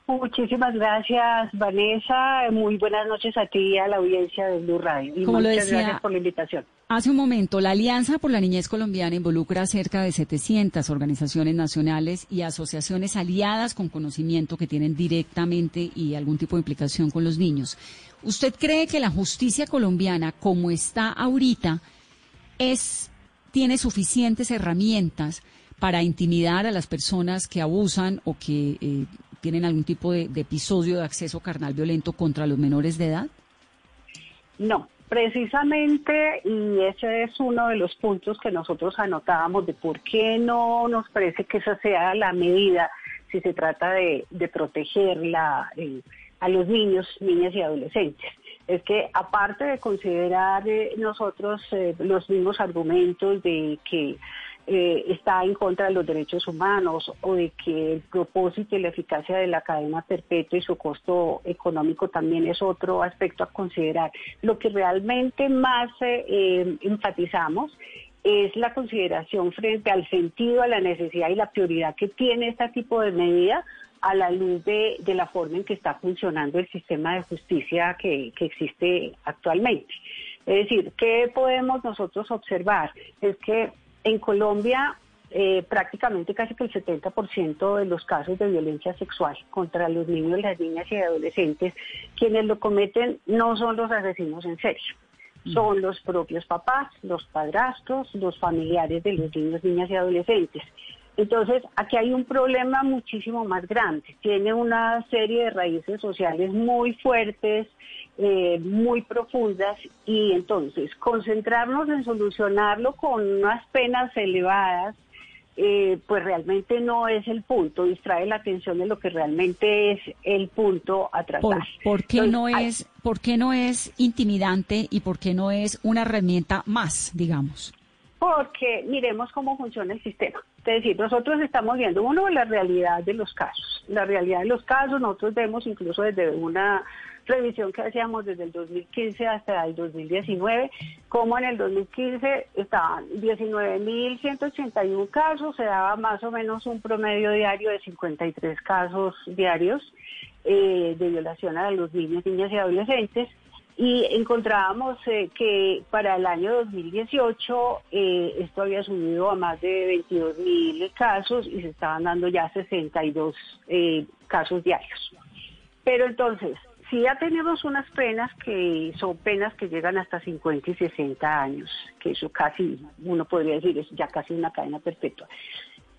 Muchísimas gracias, Vanessa. Muy buenas noches a ti y a la audiencia de Blue Radio. Y Como muchas decía- gracias por la invitación. Hace un momento, la Alianza por la Niñez Colombiana involucra a cerca de 700 organizaciones nacionales y asociaciones aliadas con conocimiento que tienen directamente y algún tipo de implicación con los niños. ¿Usted cree que la justicia colombiana, como está ahorita, es tiene suficientes herramientas para intimidar a las personas que abusan o que eh, tienen algún tipo de, episodio de acceso carnal violento contra los menores de edad? No, precisamente, y ese es uno de los puntos que nosotros anotábamos de por qué no nos parece que esa sea la medida si se trata de, de proteger la, eh, a los niños, niñas y adolescentes. Es que aparte de considerar eh, nosotros eh, los mismos argumentos de que eh, está en contra de los derechos humanos o de que el propósito y la eficacia de la cadena perpetua y su costo económico también es otro aspecto a considerar. Lo que realmente más eh, eh, enfatizamos es la consideración frente al sentido, a la necesidad y la prioridad que tiene este tipo de medida a la luz de, de la forma en que está funcionando el sistema de justicia que, que existe actualmente. Es decir, ¿qué podemos nosotros observar? Es que en Colombia eh, prácticamente casi que el 70% de los casos de violencia sexual contra los niños, las niñas y adolescentes, quienes lo cometen no son los asesinos en serio. Son los propios papás, los padrastros, los familiares de los niños, niñas y adolescentes. Entonces, aquí hay un problema muchísimo más grande. Tiene una serie de raíces sociales muy fuertes, eh, muy profundas, y entonces concentrarnos en solucionarlo con unas penas elevadas, eh, pues realmente no es el punto, distrae la atención de lo que realmente es el punto a tratar. ¿Por, por qué Entonces, no hay- es, ¿Por qué no es intimidante y por qué no es una herramienta más, digamos? Porque miremos cómo funciona el sistema. Es decir, nosotros estamos viendo, uno, la realidad de los casos. La realidad de los casos, nosotros vemos incluso desde una revisión que hacíamos desde el 2015 hasta el 2019, como en el 2015 estaban 19.181 casos, se daba más o menos un promedio diario de 53 casos diarios eh, de violación a los niños, niñas y adolescentes y encontrábamos eh, que para el año 2018 eh, esto había subido a más de 22 mil casos y se estaban dando ya 62 eh, casos diarios. Pero entonces, ya tenemos unas penas que son penas que llegan hasta 50 y 60 años, que eso casi, uno podría decir, es ya casi una cadena perpetua.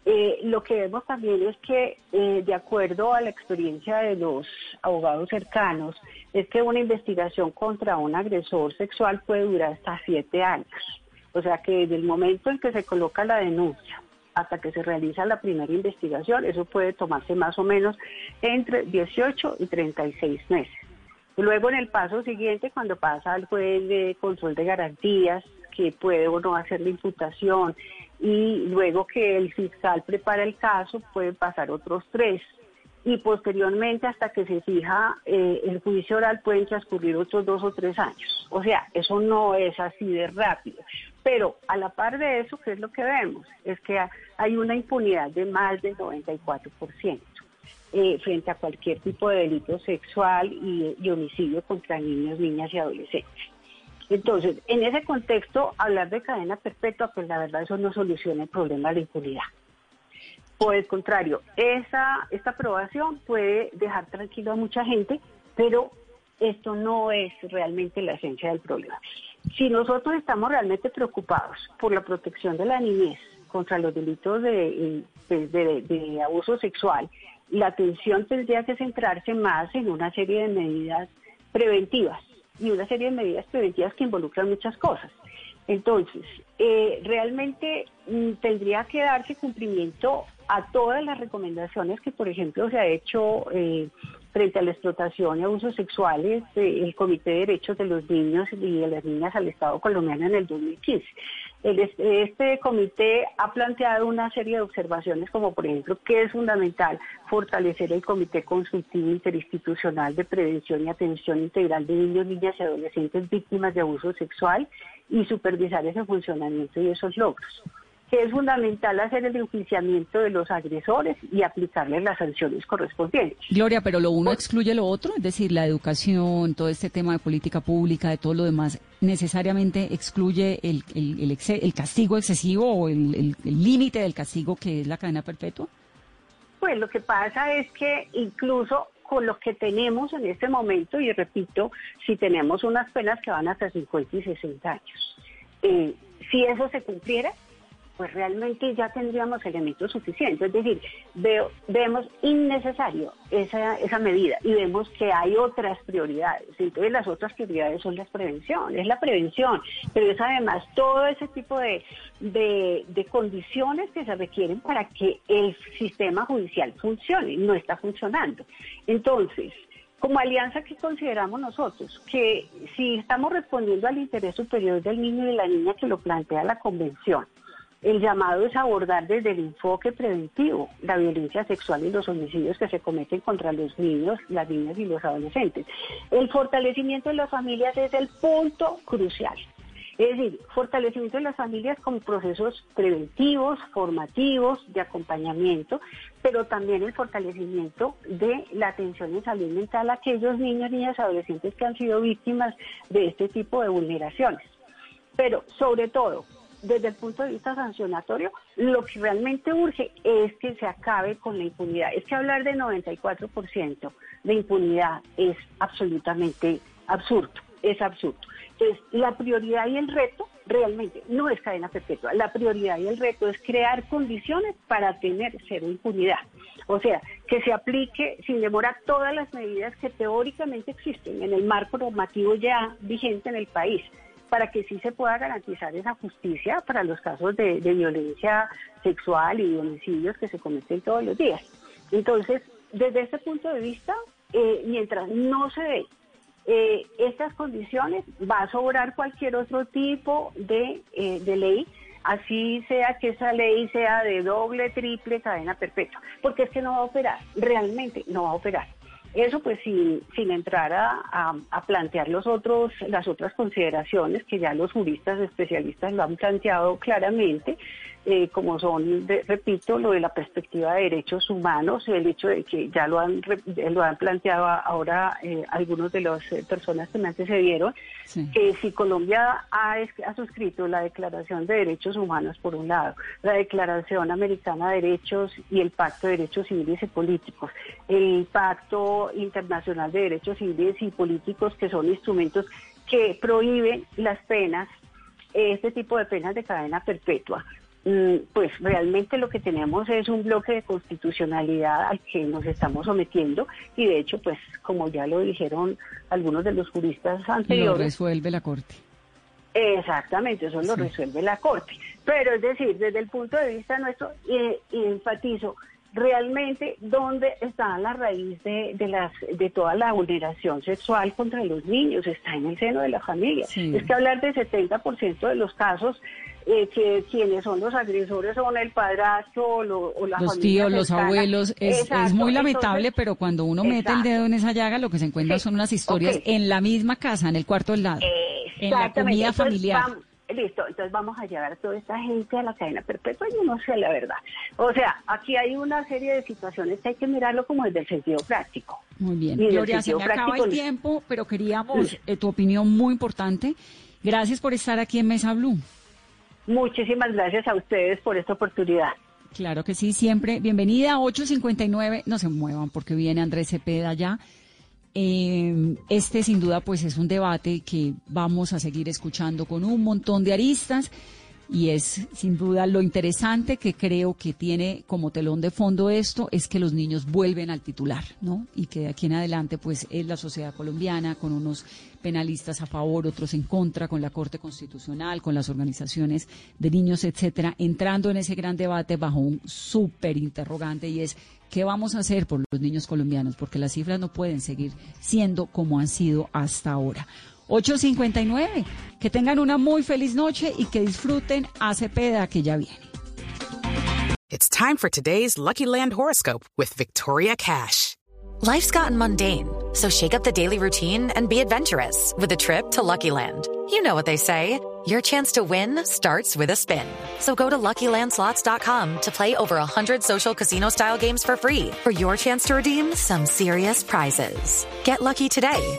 Eh, lo que vemos también es que, eh, de acuerdo a la experiencia de los abogados cercanos, es que una investigación contra un agresor sexual puede durar hasta siete años. O sea que desde el momento en que se coloca la denuncia hasta que se realiza la primera investigación, eso puede tomarse más o menos entre 18 y 36 meses. Luego en el paso siguiente, cuando pasa al juez de control de garantías, que puede o no hacer la imputación, y luego que el fiscal prepara el caso, pueden pasar otros tres. y posteriormente hasta que se fija eh, el juicio oral pueden transcurrir otros dos o tres años. O sea, eso no es así de rápido. Pero a la par de eso, ¿qué es lo que vemos? Es que hay una impunidad de más del 94% eh, frente a cualquier tipo de delito sexual y, y homicidio contra niños, niñas y adolescentes. Entonces, en ese contexto, hablar de cadena perpetua, pues la verdad eso no soluciona el problema de la impunidad. Por el contrario, esta aprobación puede dejar tranquilo a mucha gente, pero esto no es realmente la esencia del problema. Si nosotros estamos realmente preocupados por la protección de la niñez contra los delitos de, de, de, de abuso sexual, la atención tendría que centrarse más en una serie de medidas preventivas y una serie de medidas preventivas que involucran muchas cosas. Entonces, eh, realmente mm, tendría que darse cumplimiento a todas las recomendaciones que, por ejemplo, se ha hecho eh, frente a la explotación y abusos sexuales del Comité de Derechos de los Niños y de las Niñas al Estado colombiano en el 2015. El, este comité ha planteado una serie de observaciones como, por ejemplo, que es fundamental fortalecer el Comité Consultivo Interinstitucional de Prevención y Atención Integral de Niños, Niñas y Adolescentes víctimas de abuso sexual y supervisar ese funcionamiento y esos logros que es fundamental hacer el enjuiciamiento de los agresores y aplicarles las sanciones correspondientes. Gloria, pero lo uno excluye lo otro, es decir, la educación, todo este tema de política pública, de todo lo demás, necesariamente excluye el, el, el, castigo excesivo o el límite del castigo que es la cadena perpetua. Pues lo que pasa es que incluso con lo que tenemos en este momento, y repito, si tenemos unas penas que van hasta 50 y 60 años, eh, si eso se cumpliera, pues realmente ya tendríamos elementos suficientes. Es decir, veo, vemos innecesario esa, esa medida y vemos que hay otras prioridades. Entonces las otras prioridades son las prevención, es la prevención, pero es además todo ese tipo de, de, de condiciones que se requieren para que el sistema judicial funcione. No está funcionando. Entonces, como alianza, ¿qué consideramos nosotros? Que si estamos respondiendo al interés superior del niño y de la niña que lo plantea la Convención, el llamado es abordar desde el enfoque preventivo la violencia sexual y los homicidios que se cometen contra los niños, las niñas y los adolescentes. El fortalecimiento de las familias es el punto crucial. Es decir, fortalecimiento de las familias con procesos preventivos, formativos, de acompañamiento, pero también el fortalecimiento de la atención en salud mental a aquellos niños, niñas, adolescentes que han sido víctimas de este tipo de vulneraciones. Pero sobre todo, desde el punto de vista sancionatorio, lo que realmente urge es que se acabe con la impunidad. Es que hablar de 94% de impunidad es absolutamente absurdo, es absurdo. Entonces, la prioridad y el reto realmente no es cadena perpetua. La prioridad y el reto es crear condiciones para tener cero impunidad. O sea, que se aplique sin demora todas las medidas que teóricamente existen en el marco normativo ya vigente en el país para que sí se pueda garantizar esa justicia para los casos de, violencia sexual y homicidios que se cometen todos los días. Entonces, desde este punto de vista, eh, mientras no se dé eh, estas condiciones, va a sobrar cualquier otro tipo de, eh, de ley así sea que esa ley sea de doble, triple cadena perpetua, porque es que no va a operar, realmente no va a operar. Eso pues sin, entrar a, a, plantear los otros, las otras consideraciones que ya los juristas especialistas lo han planteado claramente, eh, como son, repito, lo de la perspectiva de derechos humanos, el hecho de que ya lo han, lo han planteado ahora eh, algunos de las eh, personas que me antecedieron, que si Colombia ha, ha suscrito la Declaración de Derechos Humanos, por un lado, la Declaración Americana de Derechos y el Pacto de Derechos Civiles y Políticos, el Pacto Internacional de Derechos Civiles y Políticos, que son instrumentos que prohíben las penas, este tipo de penas de cadena perpetua pues realmente lo que tenemos es un bloque de constitucionalidad al que nos estamos sometiendo y de hecho, pues como ya lo dijeron algunos de los juristas anteriores. Lo resuelve la Corte. Exactamente, eso lo resuelve la Corte. Pero es decir, desde el punto de vista nuestro, eh, enfatizo realmente dónde está la raíz de, de, las, de toda la vulneración sexual contra los niños, está en el seno de la familia. Es que hablar del 70% de los casos eh, que quienes son los agresores son el padrastro o, lo- o la los familia tíos, los abuelos, es, muy lamentable, entonces- pero cuando uno mete el dedo en esa llaga, lo que se encuentra Sí, son unas historias en la misma casa, en el cuarto al lado, en la comida Entonces, familiar. listo, entonces vamos a llevar a toda esta gente a la cadena perpetua, yo no sé la verdad. O sea, aquí hay una serie de situaciones que hay que mirarlo como desde el sentido práctico. Muy bien. Y del Gloria, se me acaba el tiempo, pero queríamos eh, tu opinión muy importante. Gracias por estar aquí en Mesa Blue. Muchísimas gracias a ustedes por esta oportunidad. Claro que sí, siempre. Bienvenida, 859. No se muevan porque viene Andrés Cepeda ya. Eh, este sin duda pues es un debate que vamos a seguir escuchando con un montón de aristas y es sin duda lo interesante que creo que tiene como telón de fondo esto es que los niños vuelven al titular, ¿no? Y que de aquí en adelante pues es la sociedad colombiana con unos penalistas a favor, otros en contra, con la Corte Constitucional, con las organizaciones de niños, etcétera, entrando en ese gran debate bajo un súper interrogante y es ¿qué vamos a hacer por los niños colombianos? Porque las cifras no pueden seguir siendo como han sido hasta ahora. 8.59. Que tengan una muy feliz noche y que disfruten a Cepeda que ya viene. It's time for today's Lucky Land horoscope with Victoria Cash. Life's gotten mundane, so shake up the daily routine and be adventurous with a trip to Lucky Land. You know what they say your chance to win starts with a spin. So go to luckylandslots.com to play over 100 social casino style games for free for your chance to redeem some serious prizes. Get lucky today